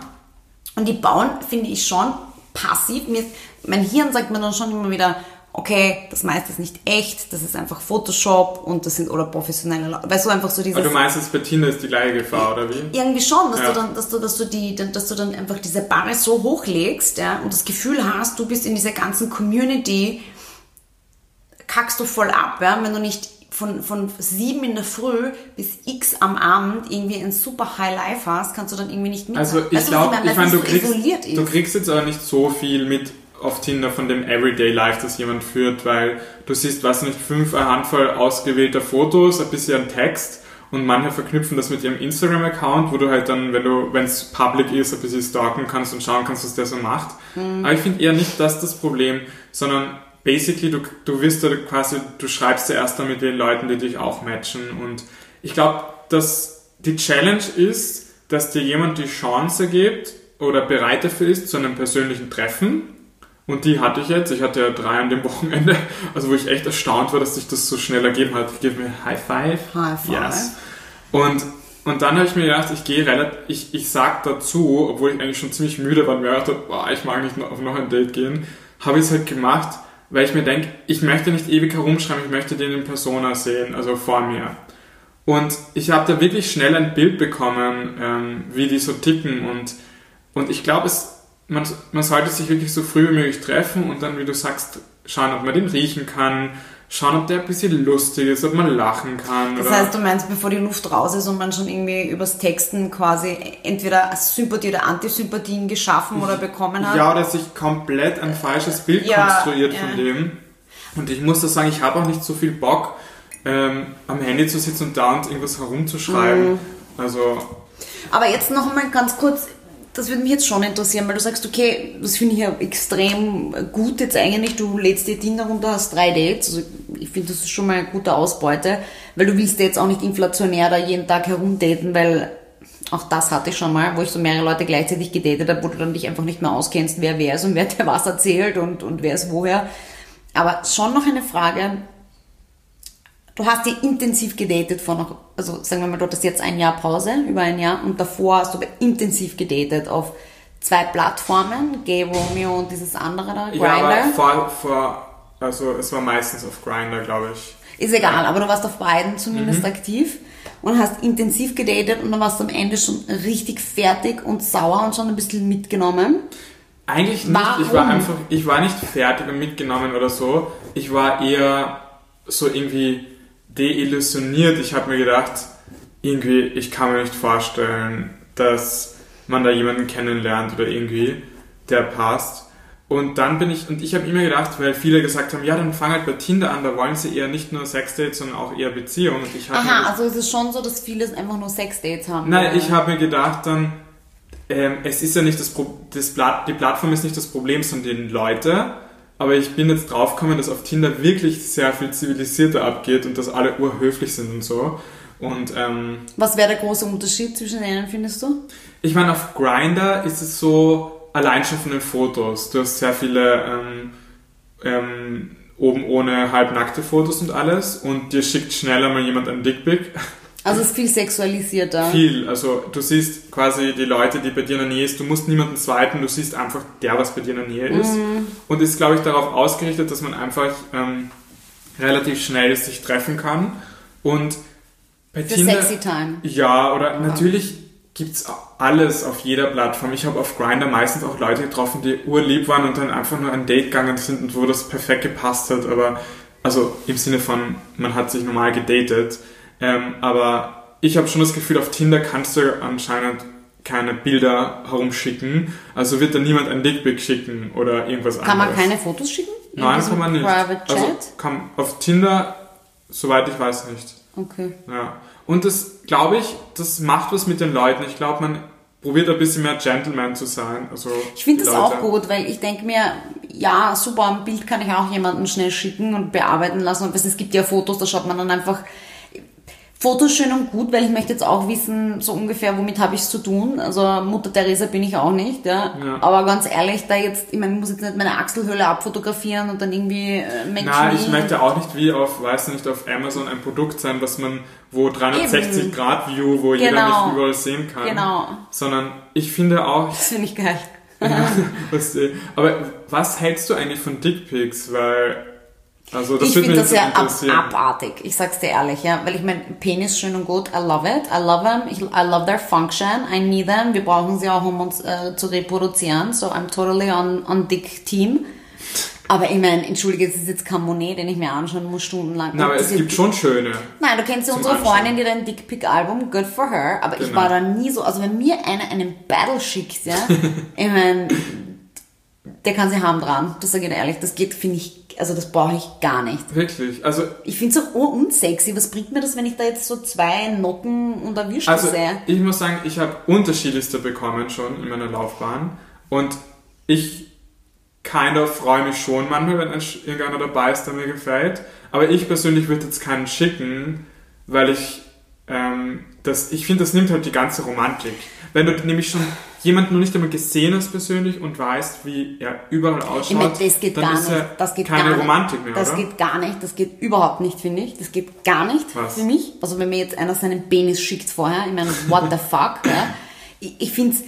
[SPEAKER 2] Und die bauen, finde ich schon passiv. Mir, mein Hirn sagt mir dann schon immer wieder, okay, das meiste ist nicht echt, das ist einfach Photoshop und das sind oder professionelle Leute. Weißt du, einfach so dieses
[SPEAKER 1] Aber du meinst, jetzt bei Tinder ist die gleiche Gefahr, oder wie?
[SPEAKER 2] irgendwie schon, dass
[SPEAKER 1] Ja.
[SPEAKER 2] du dann, dass du, dass du die, dass du dann einfach diese Barre so hochlegst, ja, und das Gefühl hast, du bist in dieser ganzen Community, kackst du voll ab, ja, wenn du nicht von, von sieben in der Früh bis x am Abend irgendwie ein super High Life hast, kannst du dann irgendwie nicht mit.
[SPEAKER 1] Also ich glaube, ich meine, du kriegst, du kriegst jetzt aber nicht so viel mit auf Tinder von dem Everyday Life, das jemand führt, weil du siehst, was nicht, fünf eine Handvoll ausgewählter Fotos, ein bisschen Text und manche verknüpfen das mit ihrem Instagram-Account, wo du halt dann, wenn du, wenn es public ist, ein bisschen stalken kannst und schauen kannst, was der so macht.
[SPEAKER 2] Mhm.
[SPEAKER 1] Aber ich finde eher nicht das das Problem, sondern basically, du, du wirst da quasi, du schreibst zuerst dann mit den Leuten, die dich auch matchen und ich glaube, dass die Challenge ist, dass dir jemand die Chance gibt oder bereit dafür ist zu einem persönlichen Treffen. Und die hatte ich jetzt. Ich hatte ja drei an dem Wochenende, also wo ich echt erstaunt war, dass sich das so schnell ergeben hat. Ich gebe mir High Five.
[SPEAKER 2] High five.
[SPEAKER 1] Yes. Und, und dann habe ich mir gedacht, ich gehe relativ, ich, ich sag dazu, obwohl ich eigentlich schon ziemlich müde war und mir gedacht habe, boah, ich mag nicht noch auf noch ein Date gehen, habe ich es halt gemacht, weil ich mir denke, ich möchte nicht ewig herumschreiben, ich möchte den in Persona sehen, also vor mir. Und ich habe da wirklich schnell ein Bild bekommen, ähm, wie die so ticken. Und, und ich glaube, es, man, man sollte sich wirklich so früh wie möglich treffen und dann, wie du sagst, schauen, ob man den riechen kann, schauen, ob der ein bisschen lustig ist, ob man lachen kann.
[SPEAKER 2] Das heißt, du meinst, bevor die Luft raus ist und man schon irgendwie übers Texten quasi entweder Sympathie oder Antisympathien geschaffen oder bekommen hat?
[SPEAKER 1] ja, oder sich komplett ein falsches Bild
[SPEAKER 2] Ja,
[SPEAKER 1] konstruiert
[SPEAKER 2] ja.
[SPEAKER 1] von dem. Und ich muss da sagen, ich habe auch nicht so viel Bock, ähm, am Handy zu sitzen und da und irgendwas herumzuschreiben.
[SPEAKER 2] Mhm.
[SPEAKER 1] Also,
[SPEAKER 2] Aber jetzt noch mal ganz kurz, das würde mich jetzt schon interessieren, weil du sagst, okay, das finde ich ja extrem gut jetzt eigentlich. Du lädst dir Tinder runter, hast drei Dates. Also ich finde, das ist schon mal eine gute Ausbeute, weil du willst jetzt auch nicht inflationär da jeden Tag herumdaten, weil auch das hatte ich schon mal, wo ich so mehrere Leute gleichzeitig gedatet habe, wo du dann dich einfach nicht mehr auskennst, wer wer ist und wer dir was erzählt und, und wer ist woher. Aber schon noch eine Frage. Du hast dir intensiv gedatet vor noch, also sagen wir mal, du hattest jetzt ein Jahr Pause, über ein Jahr, und davor hast du aber intensiv gedatet auf zwei Plattformen, Gay Romeo und dieses andere da, Grindr.
[SPEAKER 1] Ja, aber vor, vor, also es war meistens auf Grindr, glaube ich.
[SPEAKER 2] Ist egal, aber du warst auf beiden zumindest
[SPEAKER 1] Mhm.
[SPEAKER 2] aktiv und hast intensiv gedatet und dann warst du am Ende schon richtig fertig und sauer und schon ein bisschen mitgenommen.
[SPEAKER 1] Eigentlich nicht. Ich war
[SPEAKER 2] Warum?
[SPEAKER 1] einfach, ich war nicht fertig und mitgenommen oder so. Ich war eher so irgendwie deillusioniert. Ich habe mir gedacht, irgendwie, ich kann mir nicht vorstellen, dass man da jemanden kennenlernt oder irgendwie, der passt. Und dann bin ich, und ich habe immer gedacht, weil viele gesagt haben, ja, dann fang halt bei Tinder an, da wollen sie eher nicht nur Sexdates, sondern auch eher Beziehungen. Und ich hab mir
[SPEAKER 2] Aha, also es ist schon so, dass viele einfach nur Sexdates haben.
[SPEAKER 1] Nein,
[SPEAKER 2] oder?
[SPEAKER 1] ich habe mir gedacht dann, ähm, es ist ja nicht das, Pro das Plat die Plattform ist nicht das Problem, sondern die Leute. Aber ich bin jetzt draufgekommen, dass auf Tinder wirklich sehr viel zivilisierter abgeht und dass alle urhöflich sind und so. Und ähm,
[SPEAKER 2] Was wäre der große Unterschied zwischen denen, findest du?
[SPEAKER 1] ich meine, auf Grinder ist es so allein schon von den Fotos. Du hast sehr viele ähm, ähm, oben ohne halbnackte Fotos und alles und dir schickt schneller mal jemand ein Dickpic.
[SPEAKER 2] Also es ist viel sexualisierter.
[SPEAKER 1] Viel, also du siehst quasi die Leute, die bei dir in der Nähe ist, du musst niemanden zweiten, du siehst einfach der, was bei dir in der Nähe ist.
[SPEAKER 2] Mhm.
[SPEAKER 1] Und ist, glaube ich, darauf ausgerichtet, dass man einfach ähm, relativ schnell sich treffen kann. Und bei
[SPEAKER 2] Für
[SPEAKER 1] Tinder...
[SPEAKER 2] Sexy Time.
[SPEAKER 1] Ja, oder natürlich gibt's alles auf jeder Plattform. Ich habe auf Grindr meistens auch Leute getroffen, die urlieb waren und dann einfach nur ein Date gegangen sind und wo das perfekt gepasst hat. Aber also im Sinne von, man hat sich normal gedatet. Ähm, aber ich habe schon das Gefühl, auf Tinder kannst du anscheinend keine Bilder herumschicken. Also wird da niemand ein Dickpic schicken oder irgendwas
[SPEAKER 2] Kann man
[SPEAKER 1] anderes.
[SPEAKER 2] keine Fotos schicken? In
[SPEAKER 1] Nein, kann man nicht.
[SPEAKER 2] Private Chat?
[SPEAKER 1] Also kann, auf Tinder, soweit ich weiß, nicht.
[SPEAKER 2] okay.
[SPEAKER 1] Ja. Und das, glaube ich, das macht was mit den Leuten. Ich glaube, man probiert ein bisschen mehr Gentleman zu sein. Also
[SPEAKER 2] Ich finde das auch gut, weil ich denke mir, ja, super, ein Bild kann ich auch jemanden schnell schicken und bearbeiten lassen. Und es gibt ja Fotos, da schaut man dann einfach. Fotos schön und gut, weil ich möchte jetzt auch wissen, so ungefähr, womit habe ich es zu tun. Also Mutter Teresa bin ich auch nicht, ja.
[SPEAKER 1] Ja.
[SPEAKER 2] Aber ganz ehrlich, da jetzt, ich meine, ich muss jetzt nicht meine Achselhöhle abfotografieren und dann irgendwie äh, Menschen.
[SPEAKER 1] Nein, ich möchte auch nicht wie auf, weiß nicht, auf Amazon ein Produkt sein, was man, wo 360
[SPEAKER 2] Eben.
[SPEAKER 1] Grad View, wo jeder
[SPEAKER 2] Genau.
[SPEAKER 1] nicht überall sehen kann.
[SPEAKER 2] Genau.
[SPEAKER 1] Sondern ich finde auch,
[SPEAKER 2] Das finde ich geil.
[SPEAKER 1] aber was hältst du eigentlich von Dickpics? Weil, also das
[SPEAKER 2] ich finde das ja ab, abartig. Ich sag's dir ehrlich, ja. Weil ich mein Penis schön und gut. I love it. I love them. Ich, I love their function. I need them. Wir brauchen sie auch, um uns äh, zu reproduzieren. So I'm totally on, on dick team. Aber ich meine, entschuldige, es ist jetzt kein Monet, den ich mir anschauen muss stundenlang.
[SPEAKER 1] Na, aber es gibt schon schöne.
[SPEAKER 2] Nein, du kennst ja unsere. Freundin, die hat ein Dickpick-Album, good for her, aber ich
[SPEAKER 1] Genau.
[SPEAKER 2] war da nie so, also wenn mir einer einen Battle schickt, ja, ich meine, der kann sie haben dran, das sage ich dir ehrlich, das geht, finde ich, also das brauche ich gar nicht.
[SPEAKER 1] Wirklich. Also
[SPEAKER 2] Ich finde es auch unsexy. Was bringt mir das, wenn ich da jetzt so zwei Nocken und erwischt
[SPEAKER 1] Also
[SPEAKER 2] sehe?
[SPEAKER 1] ich muss sagen, ich habe unterschiedlichste bekommen schon in meiner Laufbahn und ich kind of freue mich schon manchmal, wenn ein irgendeiner dabei ist, der mir gefällt. Aber ich persönlich würde jetzt keinen schicken, weil ich ähm, das, ich finde, das nimmt halt die ganze Romantik. Wenn du nämlich schon jemanden noch nicht einmal gesehen hast persönlich und weißt, wie er überall ausschaut,
[SPEAKER 2] meine, das geht
[SPEAKER 1] dann
[SPEAKER 2] gar
[SPEAKER 1] ist ja
[SPEAKER 2] nicht. Das geht
[SPEAKER 1] keine
[SPEAKER 2] gar nicht.
[SPEAKER 1] Romantik mehr,
[SPEAKER 2] Das
[SPEAKER 1] oder?
[SPEAKER 2] geht gar nicht. Das geht überhaupt nicht, finde ich. Das geht gar nicht
[SPEAKER 1] Was?
[SPEAKER 2] für mich. Also wenn mir jetzt einer seinen Penis schickt vorher, ich meine, what the fuck, ja. Ich, ich finde es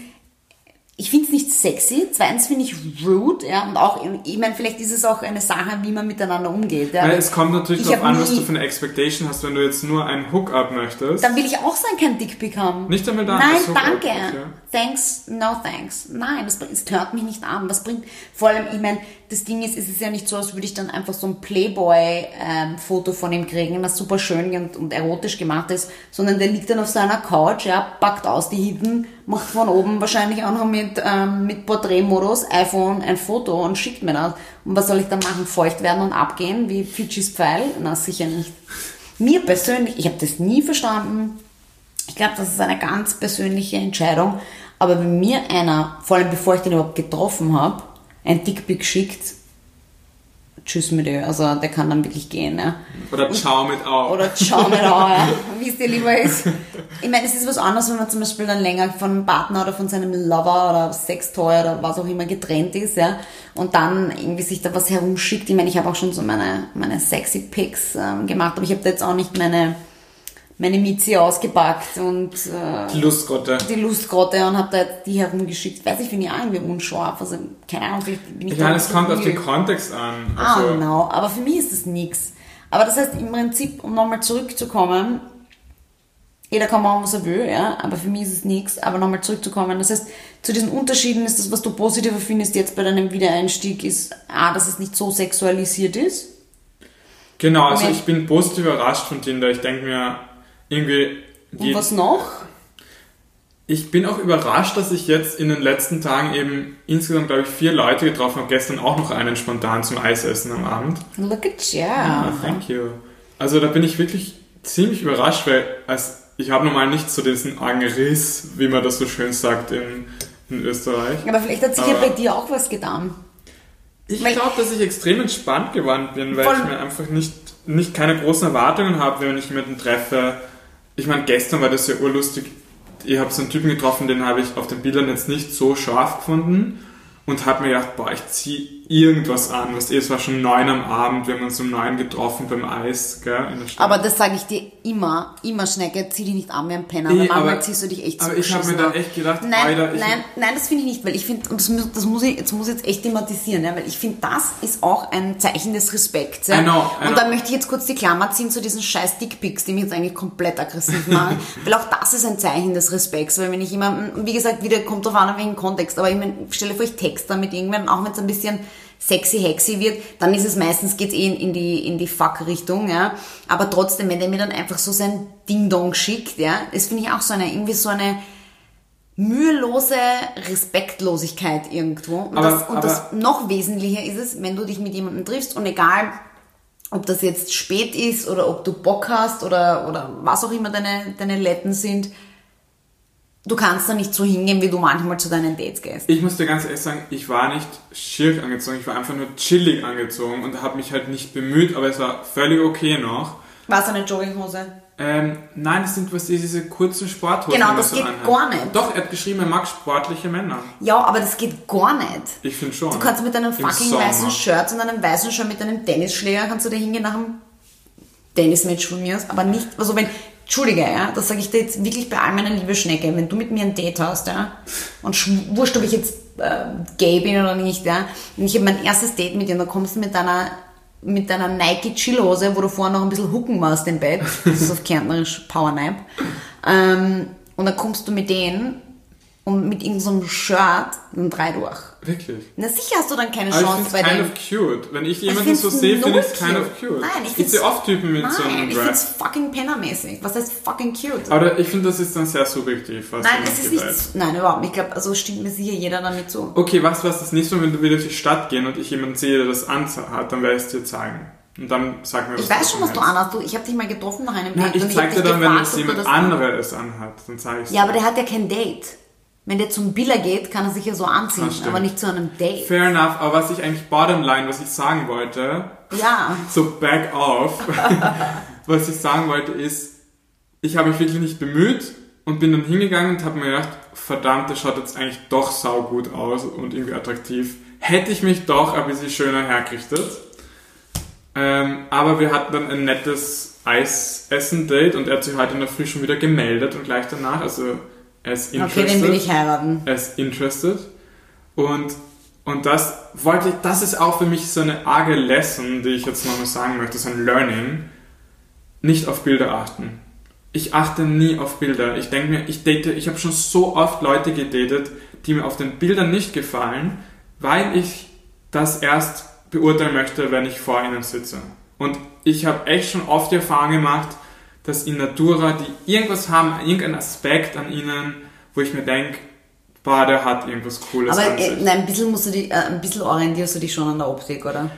[SPEAKER 2] ich find's nicht sexy. Zweitens finde ich rude, ja. Und auch, ich meine, vielleicht ist es auch eine Sache, wie man miteinander umgeht, ja.
[SPEAKER 1] Weil es kommt natürlich
[SPEAKER 2] Ich
[SPEAKER 1] darauf an, was du für eine Expectation hast, wenn du jetzt nur einen Hookup möchtest.
[SPEAKER 2] Dann will ich auch sein, kein Dickpick haben.
[SPEAKER 1] Nicht einmal da.
[SPEAKER 2] Nein, danke.
[SPEAKER 1] okay.
[SPEAKER 2] Thanks, no thanks. Nein, das, das hört mich nicht an. Das bringt, vor allem, ich meine, das Ding ist, es ist ja nicht so, als würde ich dann einfach so ein Playboy-Foto von ihm kriegen, das super schön und, und erotisch gemacht ist, sondern der liegt dann auf seiner Couch, ja, packt aus die Hitten, macht von oben wahrscheinlich auch noch mit, ähm, mit Porträtmodus, iPhone ein Foto und schickt mir das. Und was soll ich dann machen? Feucht werden und abgehen, wie Fitchis Pfeil? Na, sicher nicht. Mir persönlich, ich habe das nie verstanden. Ich glaube, das ist eine ganz persönliche Entscheidung. Aber wenn mir einer, vor allem bevor ich den überhaupt getroffen habe, ein Dickpick schickt, tschüss mit dir. Also der kann dann wirklich gehen. Ja.
[SPEAKER 1] Oder ciao mit Au.
[SPEAKER 2] Oder ciao mit Au, ja. wie es dir lieber ist. Ich meine, es ist was anderes, wenn man zum Beispiel dann länger von einem Partner oder von seinem Lover oder Sextoy oder was auch immer getrennt ist, ja, und dann irgendwie sich da was herumschickt. Ich meine, ich habe auch schon so meine, meine sexy Pics ähm, gemacht, aber ich habe da jetzt auch nicht meine meine Mizi ausgepackt und äh,
[SPEAKER 1] die Lustgrotte.
[SPEAKER 2] Die Lustgrotte und habe da jetzt die herumgeschickt. Weiß ich, finde ich auch irgendwie unscharf. Also, keine Ahnung, vielleicht bin ich
[SPEAKER 1] Ja, es kommt auf den Kontext an.
[SPEAKER 2] Ah, also. Ah, genau. Aber für mich ist das nichts. Aber das heißt, im Prinzip, um nochmal zurückzukommen, jeder kann machen, was er will, ja, aber für mich ist es nichts. Aber nochmal zurückzukommen, das heißt, zu diesen Unterschieden ist das, was du positiver findest jetzt bei deinem Wiedereinstieg, ist A, dass es nicht so sexualisiert ist.
[SPEAKER 1] Genau, also ich bin positiv überrascht von Tinder. Ich denke mir, irgendwie.
[SPEAKER 2] Und was noch?
[SPEAKER 1] Ich bin auch überrascht, dass ich jetzt in den letzten Tagen eben insgesamt, glaube ich, vier Leute getroffen habe. Gestern auch noch einen spontan zum Eisessen am Abend.
[SPEAKER 2] Look at you.
[SPEAKER 1] Ja, thank you. Also da bin ich wirklich ziemlich überrascht, weil als, ich habe normal nicht so diesen argen Riss, wie man das so schön sagt in, in Österreich.
[SPEAKER 2] Aber vielleicht hat sich Aber ja bei dir auch was getan.
[SPEAKER 1] Ich glaube, dass ich extrem entspannt geworden bin, weil ich mir einfach nicht, nicht keine großen Erwartungen habe, wenn ich jemanden treffe, ich meine, gestern war das ja urlustig. Ich habe so einen Typen getroffen, den habe ich auf den Bildern jetzt nicht so scharf gefunden und habe mir gedacht, boah, ich ziehe irgendwas an. Was eh, es war schon neun am Abend, wir haben uns um neun getroffen beim Eis, gell, in der
[SPEAKER 2] Stadt. Aber das sage ich dir immer, immer Schnecke, zieh dich nicht an wie ein Penner, nee, weil manchmal ziehst du dich echt
[SPEAKER 1] Aber ich habe mir da echt gedacht,
[SPEAKER 2] nein, Alter, nein, nein, das finde ich nicht, weil ich finde, und das, das, muss ich, jetzt muss ich jetzt echt thematisieren, ja, weil ich finde, das ist auch ein Zeichen des Respekts. Ja.
[SPEAKER 1] I know, I know.
[SPEAKER 2] Und da möchte ich jetzt kurz die Klammer ziehen zu diesen scheiß Dickpics, die mich jetzt eigentlich komplett aggressiv machen, weil auch das ist ein Zeichen des Respekts, weil wenn ich immer, wie gesagt, wieder kommt drauf an, welchen Kontext, aber ich meine, stelle vor, ich texte damit irgendwann, auch wenn es ein bisschen sexy hexy wird, dann ist es meistens geht's eh in die in die Fuck-Richtung, ja. Aber trotzdem, wenn der mir dann einfach so sein Ding Dong schickt, ja, das finde ich auch so eine irgendwie so eine mühelose Respektlosigkeit irgendwo. Und, aber, das, und das noch wesentlicher ist es, wenn du dich mit jemandem triffst und egal, ob das jetzt spät ist oder ob du Bock hast oder, oder was auch immer deine, deine Letten sind, du kannst da nicht so hingehen, wie du manchmal zu deinen Dates gehst.
[SPEAKER 1] Ich muss dir ganz ehrlich sagen, ich war nicht schick angezogen, ich war einfach nur chillig angezogen und habe mich halt nicht bemüht, aber es war völlig okay noch.
[SPEAKER 2] War es eine Jogginghose?
[SPEAKER 1] Ähm, nein, es sind was diese kurzen Sporthosen.
[SPEAKER 2] Genau, das geht anhat. gar nicht.
[SPEAKER 1] Doch, er hat geschrieben, er mag sportliche Männer.
[SPEAKER 2] Ja, aber das geht gar nicht.
[SPEAKER 1] Ich finde schon.
[SPEAKER 2] Du kannst mit einem fucking weißen Shirt und einem weißen Shirt mit einem Tennisschläger kannst du da hingehen nach einem Tennismatch von mir aus, aber nicht, also wenn, Entschuldige, ja, das sage ich dir jetzt wirklich bei all meiner liebe Schnecke, wenn du mit mir ein Date hast, ja, und wurscht, ob ich jetzt äh, gay bin oder nicht, ja, und ich habe mein erstes Date mit dir und dann kommst du mit deiner mit deiner Nike Chillhose, wo du vorher noch ein bisschen hucken warst im Bett, das ist auf Kärntnerisch Powernap, ähm, und dann kommst du mit denen und mit irgendeinem so Shirt dann drei durch.
[SPEAKER 1] Wirklich?
[SPEAKER 2] Na sicher hast du dann keine Chance
[SPEAKER 1] ich bei kind of cute. Wenn ich jemanden so sehe, finde ich es kind of cute. Nein, ich, ich sehe oft Typen mit
[SPEAKER 2] nein,
[SPEAKER 1] so einem
[SPEAKER 2] ich finde es fucking pennermäßig. Was heißt fucking cute?
[SPEAKER 1] Aber ich finde, das ist dann sehr subjektiv.
[SPEAKER 2] Nein, es ist nicht, nein, überhaupt. Ich glaube, also stimmt mir sicher jeder damit zu.
[SPEAKER 1] Okay, was was das nächste Mal, wenn du wieder durch die Stadt gehen und ich jemanden sehe, der das anhat, dann werde ich es dir zeigen. Und dann sag mir,
[SPEAKER 2] was Ich weiß schon, was du anhast. Ich habe dich mal getroffen nach einem
[SPEAKER 1] Date. Nein, ich zeig dir dann, gefragt, wenn es jemand anderes anhat. Dann zeige ich
[SPEAKER 2] Ja, aber der hat ja kein Date. Wenn der zum Biller geht, kann er sich ja so anziehen, aber nicht zu einem Date.
[SPEAKER 1] Fair enough, aber was ich eigentlich bottomline, was ich sagen wollte,
[SPEAKER 2] ja.
[SPEAKER 1] so back off, was ich sagen wollte ist, ich habe mich wirklich nicht bemüht und bin dann hingegangen und habe mir gedacht, verdammt, der schaut jetzt eigentlich doch saugut aus und irgendwie attraktiv. Hätte ich mich doch ein bisschen schöner hergerichtet. Ähm, aber wir hatten dann ein nettes Eisessen-Date und er hat sich heute in der Früh schon wieder gemeldet und gleich danach, also ist
[SPEAKER 2] interested. Okay, den will ich heiraten.
[SPEAKER 1] Ist interested. Und, und das wollte ich, das ist auch für mich so eine arge Lesson, die ich jetzt nochmal sagen möchte, so ein Learning. Nicht auf Bilder achten. Ich achte nie auf Bilder. Ich denke mir, ich date, ich habe schon so oft Leute gedatet, die mir auf den Bildern nicht gefallen, weil ich das erst beurteilen möchte, wenn ich vor ihnen sitze. Und ich habe echt schon oft die Erfahrung gemacht, dass in Natura, die irgendwas haben, irgendeinen Aspekt an ihnen, wo ich mir denke, boah, der hat irgendwas Cooles
[SPEAKER 2] Aber äh, nein, ein bisschen, musst du die, äh, ein bisschen orientierst du dich schon an der Optik, oder?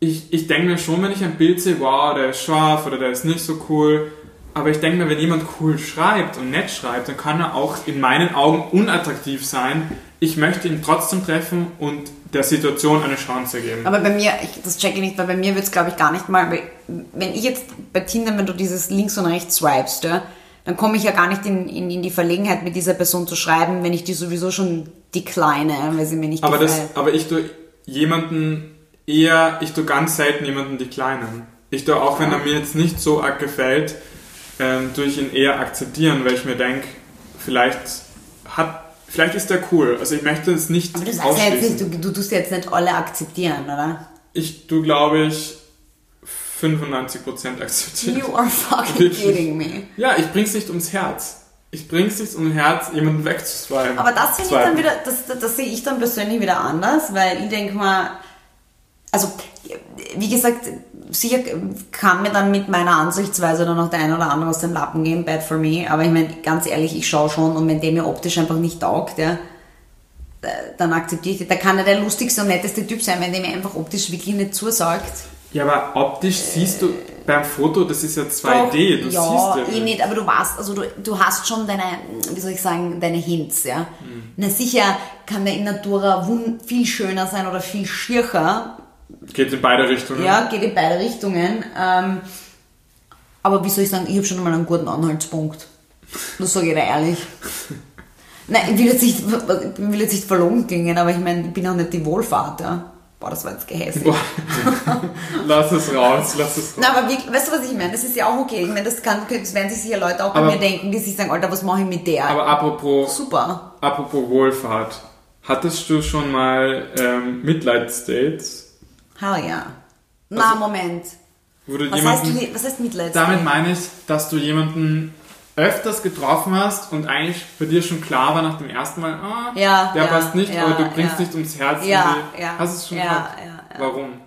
[SPEAKER 1] Ich, ich denke mir schon, wenn ich ein Bild sehe, wow, der ist scharf oder der ist nicht so cool, Aber ich denke mir, wenn jemand cool schreibt und nett schreibt, dann kann er auch in meinen Augen unattraktiv sein. Ich möchte ihn trotzdem treffen und der Situation eine Chance geben.
[SPEAKER 2] Aber bei mir, ich, das check ich nicht, weil bei mir wird es, glaube ich, gar nicht mal. Wenn ich jetzt bei Tinder, wenn du dieses links und rechts swipest, ja, dann komme ich ja gar nicht in, in, in die Verlegenheit, mit dieser Person zu schreiben, wenn ich die sowieso schon decline, weil sie mir nicht
[SPEAKER 1] aber
[SPEAKER 2] gefällt.
[SPEAKER 1] Das, aber ich tue jemanden eher, ich tue ganz selten jemanden declinen. Ich tue auch, wenn er mir jetzt nicht so arg gefällt, ähm, tue ich ihn eher akzeptieren, weil ich mir denke, vielleicht hat Vielleicht ist der cool. Also ich möchte es nicht
[SPEAKER 2] Aber du sagst ja jetzt nicht, du, du tust jetzt nicht alle akzeptieren, oder?
[SPEAKER 1] Ich, du glaube ich, 95% akzeptieren.
[SPEAKER 2] You are fucking kidding me.
[SPEAKER 1] Ja, ich bring's nicht ums Herz. Ich bring's nicht ums Herz, jemanden wegzuswipen.
[SPEAKER 2] Aber das finde ich dann wieder, das, das sehe ich dann persönlich wieder anders, weil ich denke mal, also wie gesagt, sicher kann mir dann mit meiner Ansichtsweise dann noch der ein oder andere aus dem Lappen gehen, bad for me, aber ich meine, ganz ehrlich, ich schaue schon und wenn der mir optisch einfach nicht taugt, ja, dann akzeptiere ich das. Da kann er der lustigste und netteste Typ sein, wenn der mir einfach optisch wirklich nicht zusagt.
[SPEAKER 1] Ja, aber optisch siehst du beim Foto, das ist ja 2D, du
[SPEAKER 2] ja,
[SPEAKER 1] siehst
[SPEAKER 2] ja eh nicht, aber du weißt, also du, du hast schon deine, wie soll ich sagen, deine Hints, ja. Mhm. Na sicher kann der in Natura viel schöner sein oder viel schircher,
[SPEAKER 1] Geht in beide Richtungen.
[SPEAKER 2] Ja, geht in beide Richtungen. Ähm, aber wie soll ich sagen, ich habe schon mal einen guten Anhaltspunkt. Das sage ich dir ehrlich. Nein, ich will jetzt nicht, ich will jetzt nicht verlogen klingen, aber ich meine, ich bin auch nicht die Wohlfahrt, ja. Boah, das war jetzt gehässig.
[SPEAKER 1] lass es raus, lass es raus.
[SPEAKER 2] Na, aber wie, weißt du, was ich meine? Das ist ja auch okay. Ich meine, das, kann, das werden sich sicher Leute auch bei aber, mir denken, die sich sagen, Alter, was mache ich mit der?
[SPEAKER 1] Aber apropos...
[SPEAKER 2] Super.
[SPEAKER 1] Apropos Wohlfahrt. Hattest du schon mal ähm, Mitleidsdates?
[SPEAKER 2] Hell ja. Na, also, Moment.
[SPEAKER 1] was,
[SPEAKER 2] jemanden, heißt, was heißt Mitleid?
[SPEAKER 1] Damit meine ich, dass du jemanden öfters getroffen hast und eigentlich bei dir schon klar war nach dem ersten Mal, ah,
[SPEAKER 2] ja,
[SPEAKER 1] der
[SPEAKER 2] ja,
[SPEAKER 1] passt nicht,
[SPEAKER 2] ja,
[SPEAKER 1] aber du bringst nicht ums Herz.
[SPEAKER 2] Ja, ja,
[SPEAKER 1] hast es schon?
[SPEAKER 2] Ja,
[SPEAKER 1] Warum?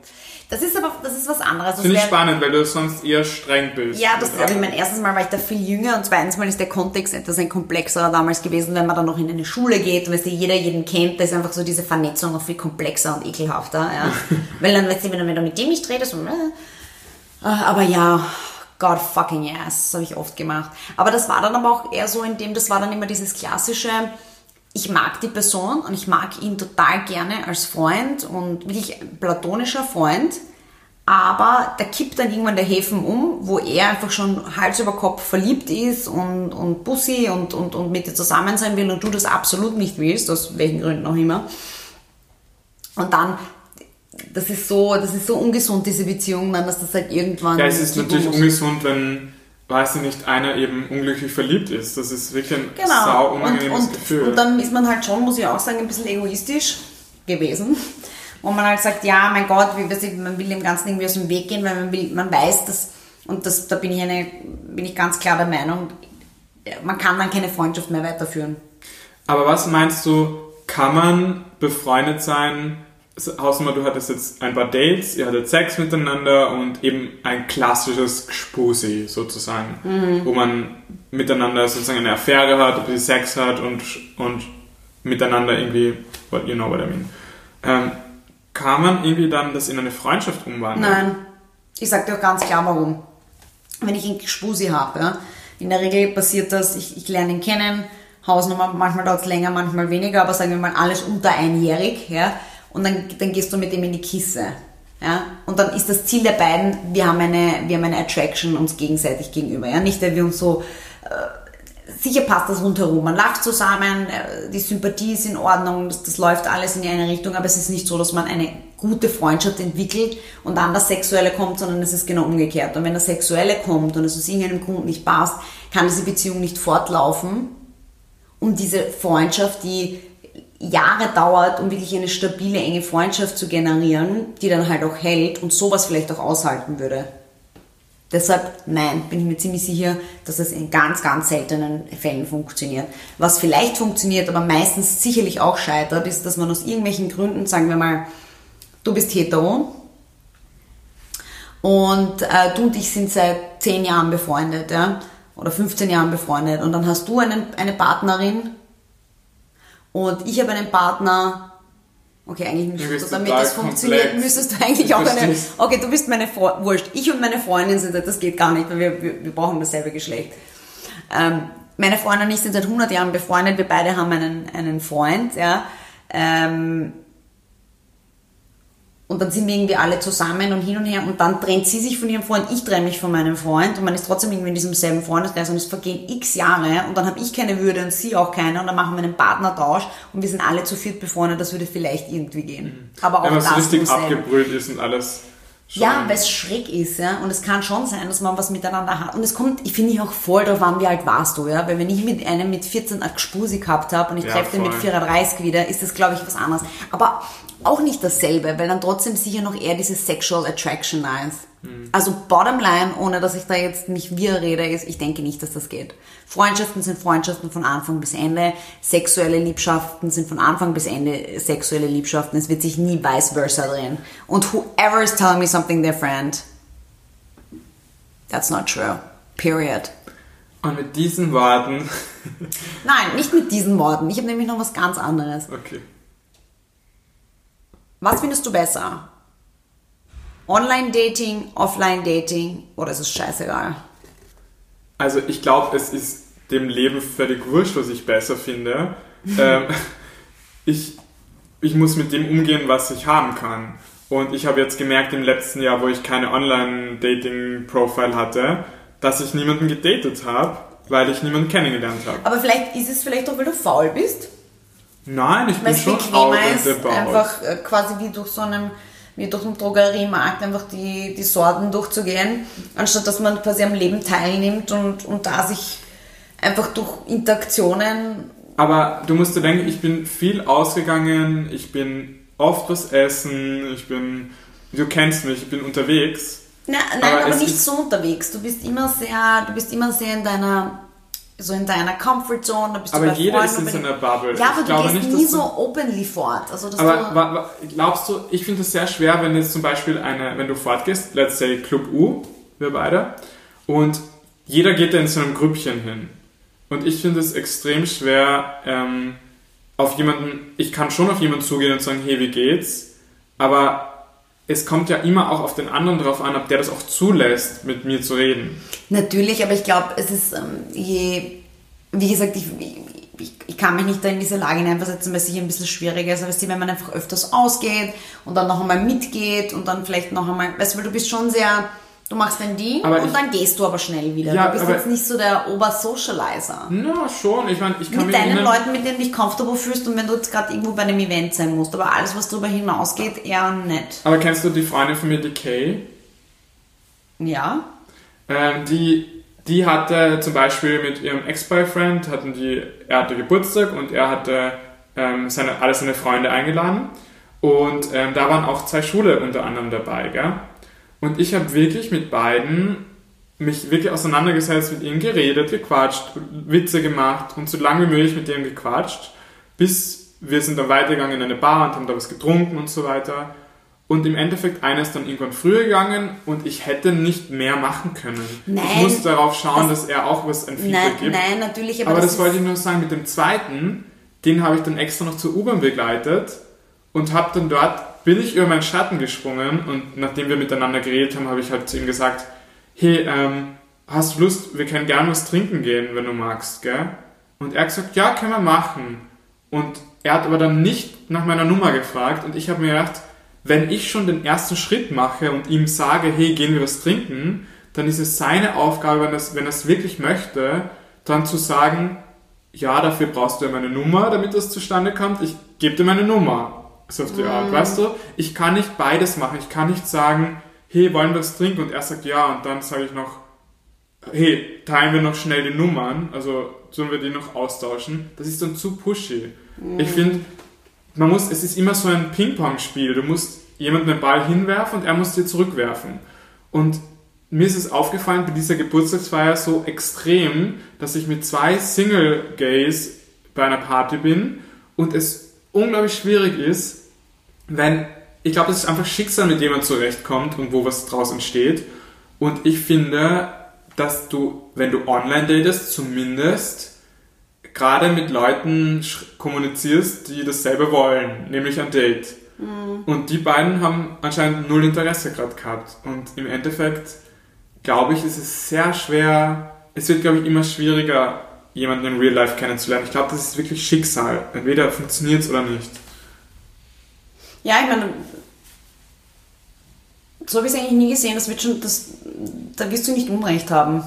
[SPEAKER 2] Das ist aber das ist was anderes.
[SPEAKER 1] Finde ich spannend, weil du sonst eher streng bist.
[SPEAKER 2] Ja, das, also ich mein erstes Mal war ich da viel jünger und zweitens Mal ist der Kontext etwas ein komplexerer damals gewesen, wenn man dann noch in eine Schule geht und weißt du, jeder jeden kennt, da ist einfach so diese Vernetzung noch viel komplexer und ekelhafter. Ja. weil dann, weißt du, wenn du mit dem nicht redest und, äh, aber ja, God fucking yes, das habe ich oft gemacht. Aber das war dann aber auch eher so in dem, das war dann immer dieses klassische, ich mag die Person und ich mag ihn total gerne als Freund und wirklich platonischer Freund. Aber da kippt dann irgendwann der Häfen um, wo er einfach schon Hals über Kopf verliebt ist und, und Bussi und, und, und mit dir zusammen sein will und du das absolut nicht willst, aus welchen Gründen auch immer. Und dann, das ist so, das ist so ungesund, diese Beziehung, dann, dass das halt irgendwann.
[SPEAKER 1] Ja, es ist natürlich ungesund, wenn weiß ich nicht, einer eben unglücklich verliebt ist. Das ist wirklich ein
[SPEAKER 2] genau.
[SPEAKER 1] sau unangenehmes
[SPEAKER 2] und, und,
[SPEAKER 1] Gefühl.
[SPEAKER 2] Und dann ist man halt schon, muss ich auch sagen, ein bisschen egoistisch gewesen. Wo man halt sagt, ja, mein Gott, wie, weiß ich, man will dem Ganzen irgendwie aus dem Weg gehen, weil man, will, man weiß, dass, und das, da bin ich, eine, bin ich ganz klar der Meinung, man kann dann keine Freundschaft mehr weiterführen.
[SPEAKER 1] Aber was meinst du, kann man befreundet sein, Hausnummer, du hattest jetzt ein paar Dates, ihr hattet Sex miteinander und eben ein klassisches Gspusi sozusagen, mhm. wo man miteinander sozusagen eine Affäre hat, ein bisschen Sex hat und, und miteinander irgendwie, what you know what I mean. Ähm, kann man irgendwie dann das in eine Freundschaft umwandeln?
[SPEAKER 2] Nein. Ich sag dir auch ganz klar warum. Wenn ich einen Gspusi habe, ja, in der Regel passiert das, ich, ich lerne ihn kennen, Hausnummer, manchmal dauert es länger, manchmal weniger, aber sagen wir mal alles unter einjährig, ja, und dann, dann gehst du mit ihm in die Kisse. Ja? Und dann ist das Ziel der beiden, wir haben eine, wir haben eine Attraction uns gegenseitig gegenüber. Ja? Nicht, weil wir uns so, äh, sicher passt das rundherum. Man lacht zusammen, äh, die Sympathie ist in Ordnung, das, das läuft alles in eine Richtung, aber es ist nicht so, dass man eine gute Freundschaft entwickelt und dann das Sexuelle kommt, sondern es ist genau umgekehrt. Und wenn das Sexuelle kommt und es aus irgendeinem Grund nicht passt, kann diese Beziehung nicht fortlaufen. Und diese Freundschaft, die Jahre dauert, um wirklich eine stabile, enge Freundschaft zu generieren, die dann halt auch hält und sowas vielleicht auch aushalten würde. Deshalb, nein, bin ich mir ziemlich sicher, dass es in ganz, ganz seltenen Fällen funktioniert. Was vielleicht funktioniert, aber meistens sicherlich auch scheitert, ist, dass man aus irgendwelchen Gründen, sagen wir mal, du bist hetero und äh, du und ich sind seit 10 Jahren befreundet, ja, oder 15 Jahren befreundet und dann hast du einen, eine Partnerin, und ich habe einen Partner, Okay, eigentlich müsstest du, damit das funktioniert, müsstest du eigentlich
[SPEAKER 1] Ich
[SPEAKER 2] auch eine. Okay, du bist meine Freundin. Wurscht. Ich und meine Freundin sind, das geht gar nicht, weil wir, wir, wir brauchen dasselbe Geschlecht. Ähm, meine Freundin und ich sind seit 100 Jahren befreundet. Wir beide haben einen, einen Freund, ja. Ähm, und dann sind wir irgendwie alle zusammen und hin und her und dann trennt sie sich von ihrem Freund, ich trenne mich von meinem Freund und man ist trotzdem irgendwie in diesem selben Freundeskreis und es vergehen x Jahre und dann habe ich keine Würde und sie auch keine und dann machen wir einen Partnertausch und wir sind alle zu viert befreundet, das würde vielleicht irgendwie gehen. Aber auch
[SPEAKER 1] Wenn
[SPEAKER 2] das
[SPEAKER 1] richtig abgebrüht ist und alles. schon-
[SPEAKER 2] Ja, weil es schräg ist, ja. Und es kann schon sein, dass man was miteinander hat. Und es kommt, ich finde ich auch voll drauf an, wie alt warst du, ja. Weil wenn ich mit einem mit 14 eine Gspusi gehabt habe und ich
[SPEAKER 1] Ja,
[SPEAKER 2] treffe den mit
[SPEAKER 1] voll.
[SPEAKER 2] 34 wieder, ist das, glaube ich, was anderes. Aber auch nicht dasselbe, weil dann trotzdem sicher noch eher diese Sexual Attraction da ist.
[SPEAKER 1] Hm.
[SPEAKER 2] Also bottom line, ohne dass ich da jetzt nicht wir rede, ist, ich denke nicht, dass das geht. Freundschaften sind Freundschaften von Anfang bis Ende. Sexuelle Liebschaften sind von Anfang bis Ende sexuelle Liebschaften. Es wird sich nie vice versa drehen. Und whoever is telling me something different, that's not true. Period.
[SPEAKER 1] Und mit diesen Worten.
[SPEAKER 2] Nein, nicht mit diesen Worten. Ich habe nämlich noch was ganz anderes.
[SPEAKER 1] Okay.
[SPEAKER 2] Was findest du besser? Online-Dating, Offline-Dating oder ist es scheißegal?
[SPEAKER 1] Also ich glaube, es ist dem Leben völlig wurscht, was ich besser finde. ähm, ich, ich muss mit dem umgehen, was ich haben kann. Und ich habe jetzt gemerkt im letzten Jahr, wo ich keine Online-Dating-Profile hatte, dass ich niemanden gedatet habe, weil ich niemanden kennengelernt habe.
[SPEAKER 2] Aber vielleicht ist es vielleicht auch, weil du faul bist.
[SPEAKER 1] Nein, ich bin schon about.
[SPEAKER 2] einfach äh, quasi wie durch so einen, wie durch einen Drogeriemarkt einfach die, die Sorten durchzugehen, anstatt dass man quasi am Leben teilnimmt und, und da sich einfach durch Interaktionen
[SPEAKER 1] Aber du musst dir denken, ich bin viel ausgegangen, ich bin oft was essen, ich bin, du kennst mich, ich bin unterwegs.
[SPEAKER 2] Na, nein,
[SPEAKER 1] Aber
[SPEAKER 2] aber, nicht so unterwegs. Du bist immer sehr, du bist immer sehr in deiner, so in deiner Comfortzone. Da bist
[SPEAKER 1] Aber
[SPEAKER 2] du bei
[SPEAKER 1] jeder
[SPEAKER 2] Freunden
[SPEAKER 1] ist in seiner Bubble.
[SPEAKER 2] Ja, aber
[SPEAKER 1] Ich
[SPEAKER 2] du gehst
[SPEAKER 1] nicht,
[SPEAKER 2] nie so openly fort. Also,
[SPEAKER 1] Aber
[SPEAKER 2] du,
[SPEAKER 1] glaubst du, ich finde es sehr schwer, wenn jetzt zum Beispiel eine, wenn du fortgehst, let's say Club U, wir beide, und jeder geht da in so einem Grüppchen hin. Und ich finde es extrem schwer, ähm, auf jemanden, ich kann schon auf jemanden zugehen und sagen, hey, wie geht's? Aber es kommt ja immer auch auf den anderen drauf an, ob der das auch zulässt, mit mir zu reden.
[SPEAKER 2] Natürlich, aber ich glaube, es ist ähm, je, wie gesagt, ich, ich, ich kann mich nicht da in diese Lage hineinversetzen, weil es sicher ein bisschen schwieriger ist, aber es ist, wenn man einfach öfters ausgeht und dann noch einmal mitgeht und dann vielleicht noch einmal, weißt du, weil du bist schon sehr, du machst dein Ding
[SPEAKER 1] Aber
[SPEAKER 2] und
[SPEAKER 1] ich-
[SPEAKER 2] dann gehst du aber schnell wieder.
[SPEAKER 1] Ja,
[SPEAKER 2] du bist
[SPEAKER 1] aber-
[SPEAKER 2] jetzt nicht so der Obersocializer.
[SPEAKER 1] Na, schon. Ich meine, ich kann
[SPEAKER 2] Mit deinen Leuten, mit denen du dich comfortable fühlst und wenn du jetzt gerade irgendwo bei einem Event sein musst, aber alles, was darüber hinausgeht, eher nett.
[SPEAKER 1] Aber kennst du die Freundin von mir, die Kay?
[SPEAKER 2] Ja?
[SPEAKER 1] Ähm, die, die hatte zum Beispiel mit ihrem Ex-Boyfriend, hatten die, er hatte Geburtstag und er hatte ähm, seine, alle seine Freunde eingeladen. Und ähm, da waren auch zwei Schule unter anderem dabei, gell? Und ich habe wirklich mit beiden mich wirklich auseinandergesetzt, mit ihnen geredet, gequatscht, Witze gemacht und so lange wie möglich mit denen gequatscht, bis wir sind dann weitergegangen in eine Bar und haben da was getrunken und so weiter. Und im Endeffekt, einer ist dann irgendwann früher gegangen und ich hätte nicht mehr machen können. ich
[SPEAKER 2] Nein,
[SPEAKER 1] musste darauf schauen,
[SPEAKER 2] das-
[SPEAKER 1] dass er auch was
[SPEAKER 2] Nein,
[SPEAKER 1] Feedback gibt.
[SPEAKER 2] nein, natürlich, aber,
[SPEAKER 1] Aber das
[SPEAKER 2] ist-
[SPEAKER 1] wollte ich nur sagen, mit dem zweiten, den habe ich dann extra noch zur U-Bahn begleitet und habe dann dort, bin ich über meinen Schatten gesprungen und nachdem wir miteinander geredet haben, habe ich halt zu ihm gesagt, hey, ähm, hast du Lust, wir können gerne was trinken gehen, wenn du magst, gell? Und er hat gesagt, ja, können wir machen. Und er hat aber dann nicht nach meiner Nummer gefragt und ich habe mir gedacht, wenn ich schon den ersten Schritt mache und ihm sage, hey, gehen wir was trinken, dann ist es seine Aufgabe, wenn er es wenn es wirklich möchte, dann zu sagen, ja, dafür brauchst du ja meine Nummer, damit das zustande kommt. Ich gebe dir meine Nummer. So auf die Art, weißt du? Ich kann nicht beides machen. Ich kann nicht sagen, hey, wollen wir was trinken? Und er sagt ja und dann sage ich noch, hey, teilen wir noch schnell die Nummern, also sollen wir die noch austauschen? Das ist dann zu pushy. Ich finde, man muss, es ist immer so ein Ping-Pong-Spiel. Du musst jemanden den Ball hinwerfen und er muss dir zurückwerfen. Und mir ist es aufgefallen bei dieser Geburtstagsfeier so extrem, dass ich mit zwei Single-Gays bei einer Party bin und es unglaublich schwierig ist, wenn, ich glaube, es ist einfach Schicksal, mit dem man zurechtkommt und wo was draus entsteht. Und ich finde, dass du, wenn du online datest, zumindest gerade mit Leuten kommunizierst, die dasselbe wollen, nämlich ein Date. Mhm. Und die beiden haben anscheinend null Interesse gerade gehabt. Und im Endeffekt, glaube ich, ist es sehr schwer, es wird, glaube ich, immer schwieriger, jemanden in Real Life kennenzulernen. Ich glaube, das ist wirklich Schicksal. Entweder funktioniert es oder nicht.
[SPEAKER 2] Ja, ich meine, so habe ich es eigentlich nie gesehen. Das wird schon, das, da wirst du nicht Unrecht haben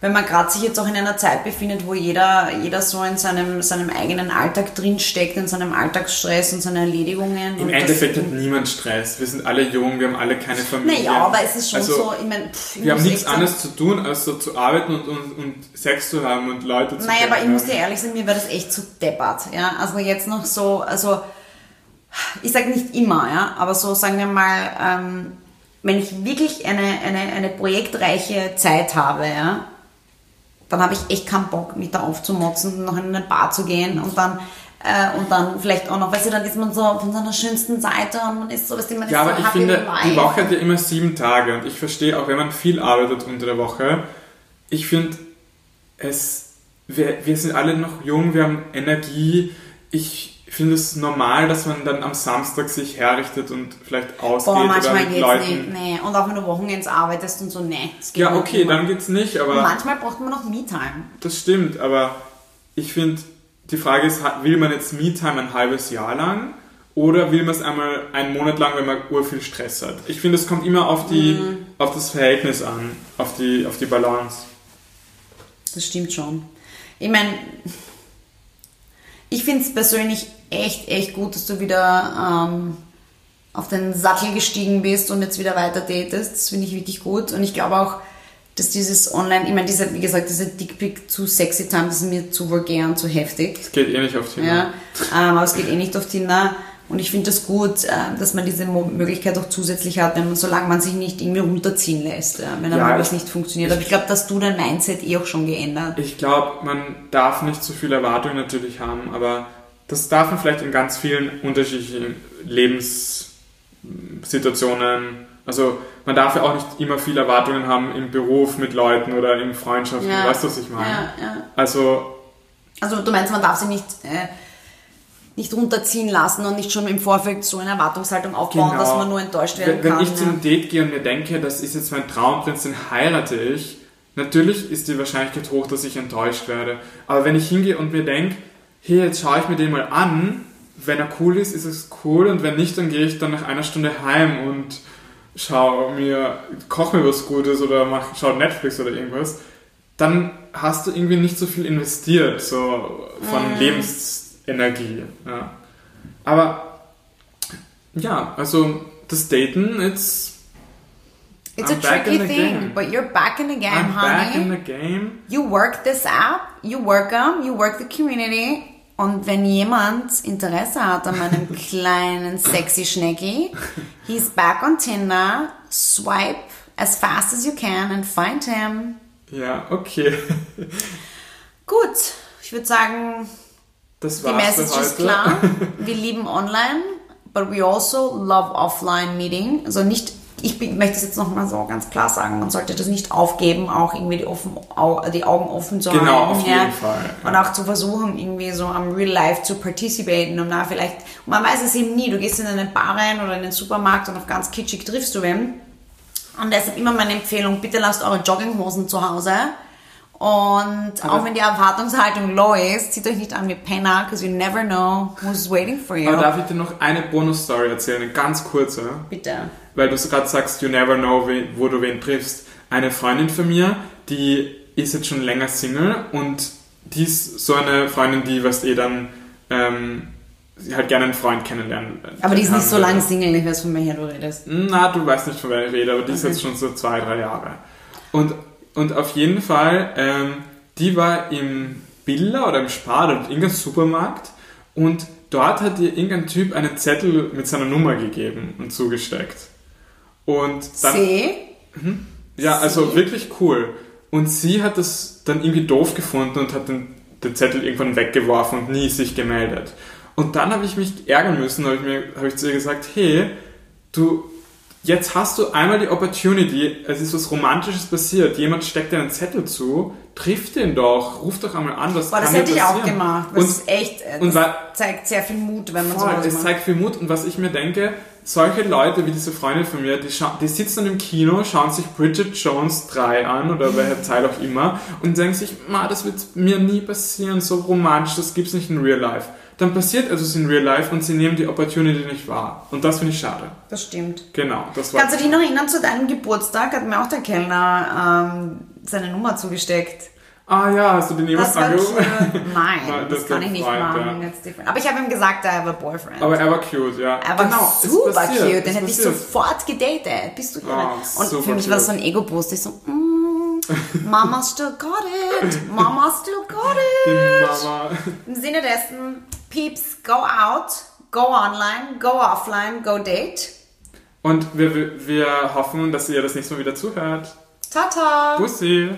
[SPEAKER 2] wenn man gerade sich jetzt auch in einer Zeit befindet, wo jeder, jeder so in seinem, seinem eigenen Alltag drinsteckt, in seinem Alltagsstress und seinen Erledigungen.
[SPEAKER 1] Im Endeffekt hat niemand Stress. Wir sind alle jung, wir haben alle keine Familie.
[SPEAKER 2] Naja, aber es ist schon also, so, ich meine,
[SPEAKER 1] Wir haben nichts anderes zu tun, als so zu arbeiten und, und, und Sex zu haben und Leute zu
[SPEAKER 2] Naja, aber ich muss dir ehrlich sagen, mir war das echt zu deppert. Ja? Also jetzt noch so, also ich sage nicht immer, ja, aber so sagen wir mal, ähm, wenn ich wirklich eine, eine, eine projektreiche Zeit habe, ja, dann habe ich echt keinen Bock, mich da aufzumotzen, noch in eine Bar zu gehen und dann äh, und dann vielleicht auch noch, weißt du, dann ist man so von seiner schönsten Seite und man ist so, weißt du, man ist
[SPEAKER 1] Ja, aber
[SPEAKER 2] so
[SPEAKER 1] ich finde, die Woche hat ja immer sieben Tage und ich verstehe auch, wenn man viel arbeitet unter der Woche, ich finde es, wir, wir sind alle noch jung, wir haben Energie, ich ich finde es normal, dass man dann am Samstag sich herrichtet und vielleicht ausgeht Boah,
[SPEAKER 2] manchmal
[SPEAKER 1] oder mit
[SPEAKER 2] geht's Leuten. Nicht, nee. Und auch wenn du Wochenends arbeitest und so, nee.
[SPEAKER 1] Ja, okay, dann geht's nicht, aber... Und
[SPEAKER 2] manchmal braucht man noch Me-Time.
[SPEAKER 1] Das stimmt, aber ich finde, die Frage ist, will man jetzt Me-Time ein halbes Jahr lang oder will man es einmal einen Monat lang, wenn man ur viel Stress hat? Ich finde, es kommt immer auf, die, mm. auf das Verhältnis an, auf die, auf die Balance.
[SPEAKER 2] Das stimmt schon. Ich meine, ich finde es persönlich echt, echt gut, dass du wieder ähm, auf den Sattel gestiegen bist und jetzt wieder weiter datest. Das finde ich wirklich gut. Und ich glaube auch, dass dieses Online, ich meine, diese, wie gesagt, diese Dickpick zu sexy time, das ist mir zu vulgär und zu heftig.
[SPEAKER 1] Es geht eh nicht auf Tinder.
[SPEAKER 2] Ja, ähm, aber es geht eh nicht auf Tinder. Und ich finde das gut, äh, dass man diese Möglichkeit auch zusätzlich hat, wenn man, solange man sich nicht irgendwie runterziehen lässt, wenn ja, das nicht funktioniert. Aber ich glaube, dass du dein Mindset eh auch schon geändert.
[SPEAKER 1] Ich glaube, man darf nicht zu viel Erwartung natürlich haben, aber das darf man vielleicht in ganz vielen unterschiedlichen Lebenssituationen. Also man darf ja auch nicht immer viele Erwartungen haben im Beruf mit Leuten oder in Freundschaften. Ja. Weißt du, was ich meine? Ja, ja. Also,
[SPEAKER 2] also du meinst, man darf sie nicht, äh, nicht runterziehen lassen und nicht schon im Vorfeld so eine Erwartungshaltung aufbauen, genau. dass man nur enttäuscht werden
[SPEAKER 1] wenn,
[SPEAKER 2] kann.
[SPEAKER 1] Wenn ich zum Date gehe und mir denke, das ist jetzt mein Traumprinz, den heirate ich, natürlich ist die Wahrscheinlichkeit hoch, dass ich enttäuscht werde. Aber wenn ich hingehe und mir denke, hey, jetzt schaue ich mir den mal an. Wenn er cool ist, ist es cool und wenn nicht, dann gehe ich dann nach einer Stunde heim und schaue mir, koche mir was Gutes oder mach, schau Netflix oder irgendwas. Dann hast du irgendwie nicht so viel investiert, so von mhm. Lebensenergie. Ja. Aber ja, also das Daten, it's
[SPEAKER 2] It's I'm a tricky thing, game. but you're back in the game,
[SPEAKER 1] I'm
[SPEAKER 2] honey.
[SPEAKER 1] Back in the game.
[SPEAKER 2] You work this app, you work them, you work the community. Und wenn jemand Interesse hat an meinem kleinen sexy Schnecki, he's back on Tinder. Swipe as fast as you can and find him.
[SPEAKER 1] Ja, okay.
[SPEAKER 2] Gut, ich würde sagen,
[SPEAKER 1] das
[SPEAKER 2] die Message ist klar. Wir lieben online, but we also love offline meeting. Also nicht ich möchte es jetzt nochmal so ganz klar sagen, man sollte das nicht aufgeben, auch irgendwie die, offen, die Augen offen zu
[SPEAKER 1] genau,
[SPEAKER 2] halten.
[SPEAKER 1] Auf jeden ja. Fall,
[SPEAKER 2] ja. Und auch zu versuchen, irgendwie so am Real Life zu participaten und da vielleicht, man weiß es eben nie, du gehst in eine Bar rein oder in den Supermarkt und auf ganz kitschig triffst du wen. Und deshalb immer meine Empfehlung, bitte lasst eure Jogginghosen zu Hause. Und aber auch wenn die Erwartungshaltung low ist, zieht euch nicht an wie Penner, because you never know who's waiting for you.
[SPEAKER 1] Aber darf ich dir noch eine Bonus-Story erzählen, eine ganz kurze?
[SPEAKER 2] Bitte
[SPEAKER 1] weil du gerade sagst, you never know, wo du wen triffst. Eine Freundin von mir, die ist jetzt schon länger Single und die ist so eine Freundin, die, was eh dann, ähm, halt gerne einen Freund kennenlernen.
[SPEAKER 2] Aber die ist nicht so lange Single, ich weiß, von welcher du redest.
[SPEAKER 1] Na, du weißt nicht, von welcher ich rede, aber die okay. ist jetzt schon so zwei, drei Jahre. Und, und auf jeden Fall, ähm, die war im Billa oder im Spar oder in irgendeinem Supermarkt und dort hat ihr irgendein Typ einen Zettel mit seiner Nummer gegeben und zugesteckt. Und dann.
[SPEAKER 2] See?
[SPEAKER 1] Mhm. Ja, also See? wirklich cool. Und sie hat das dann irgendwie doof gefunden und hat den, den Zettel irgendwann weggeworfen und nie sich gemeldet. Und dann habe ich mich ärgern müssen, habe ich, mir, hab ich zu ihr gesagt, hey, du, jetzt hast du einmal die Opportunity, es ist was Romantisches passiert, jemand steckt dir einen Zettel zu, triff den doch, ruf doch einmal an, was
[SPEAKER 2] Boah, das hätte ich auch gemacht. Das
[SPEAKER 1] Und
[SPEAKER 2] echt,
[SPEAKER 1] und
[SPEAKER 2] das zeigt sehr viel Mut, wenn man
[SPEAKER 1] Voll,
[SPEAKER 2] sowas
[SPEAKER 1] es
[SPEAKER 2] macht.
[SPEAKER 1] zeigt viel Mut und was ich mir denke, solche Leute wie diese Freundin von mir, die, die sitzen dann im Kino, schauen sich Bridget Jones 3 an oder welche Zeit auch immer und denken sich, ma, das wird mir nie passieren, so romantisch, das gibt's nicht in Real Life. Dann passiert etwas in Real Life und sie nehmen die Opportunity nicht wahr. Und das finde ich schade.
[SPEAKER 2] Das stimmt.
[SPEAKER 1] Genau, das war...
[SPEAKER 2] Kannst du dich noch erinnern, zu deinem Geburtstag hat mir auch der Kellner ähm, seine Nummer zugesteckt.
[SPEAKER 1] Ah ja, hast du den jemals
[SPEAKER 2] war
[SPEAKER 1] angerufen?
[SPEAKER 2] cute. Nein,
[SPEAKER 1] Nein,
[SPEAKER 2] das,
[SPEAKER 1] das
[SPEAKER 2] kann ich nicht
[SPEAKER 1] Freund,
[SPEAKER 2] machen.
[SPEAKER 1] ja.
[SPEAKER 2] Aber ich habe ihm gesagt, I have a boyfriend.
[SPEAKER 1] Aber er war cute, ja.
[SPEAKER 2] Er war
[SPEAKER 1] genau,
[SPEAKER 2] super cute, den hätte ich
[SPEAKER 1] passiert.
[SPEAKER 2] sofort gedatet. Bist du irre?
[SPEAKER 1] Ah,
[SPEAKER 2] Und für mich war das so
[SPEAKER 1] cute.
[SPEAKER 2] ein Ego-Boost. Ich so, mm, Mama still got it. Mama still got it.
[SPEAKER 1] Mama.
[SPEAKER 2] Im Sinne dessen, Peeps, go out, go online, go offline, go date.
[SPEAKER 1] Und wir, wir hoffen, dass ihr das nächste Mal wieder zuhört.
[SPEAKER 2] Tata!
[SPEAKER 1] Bussi!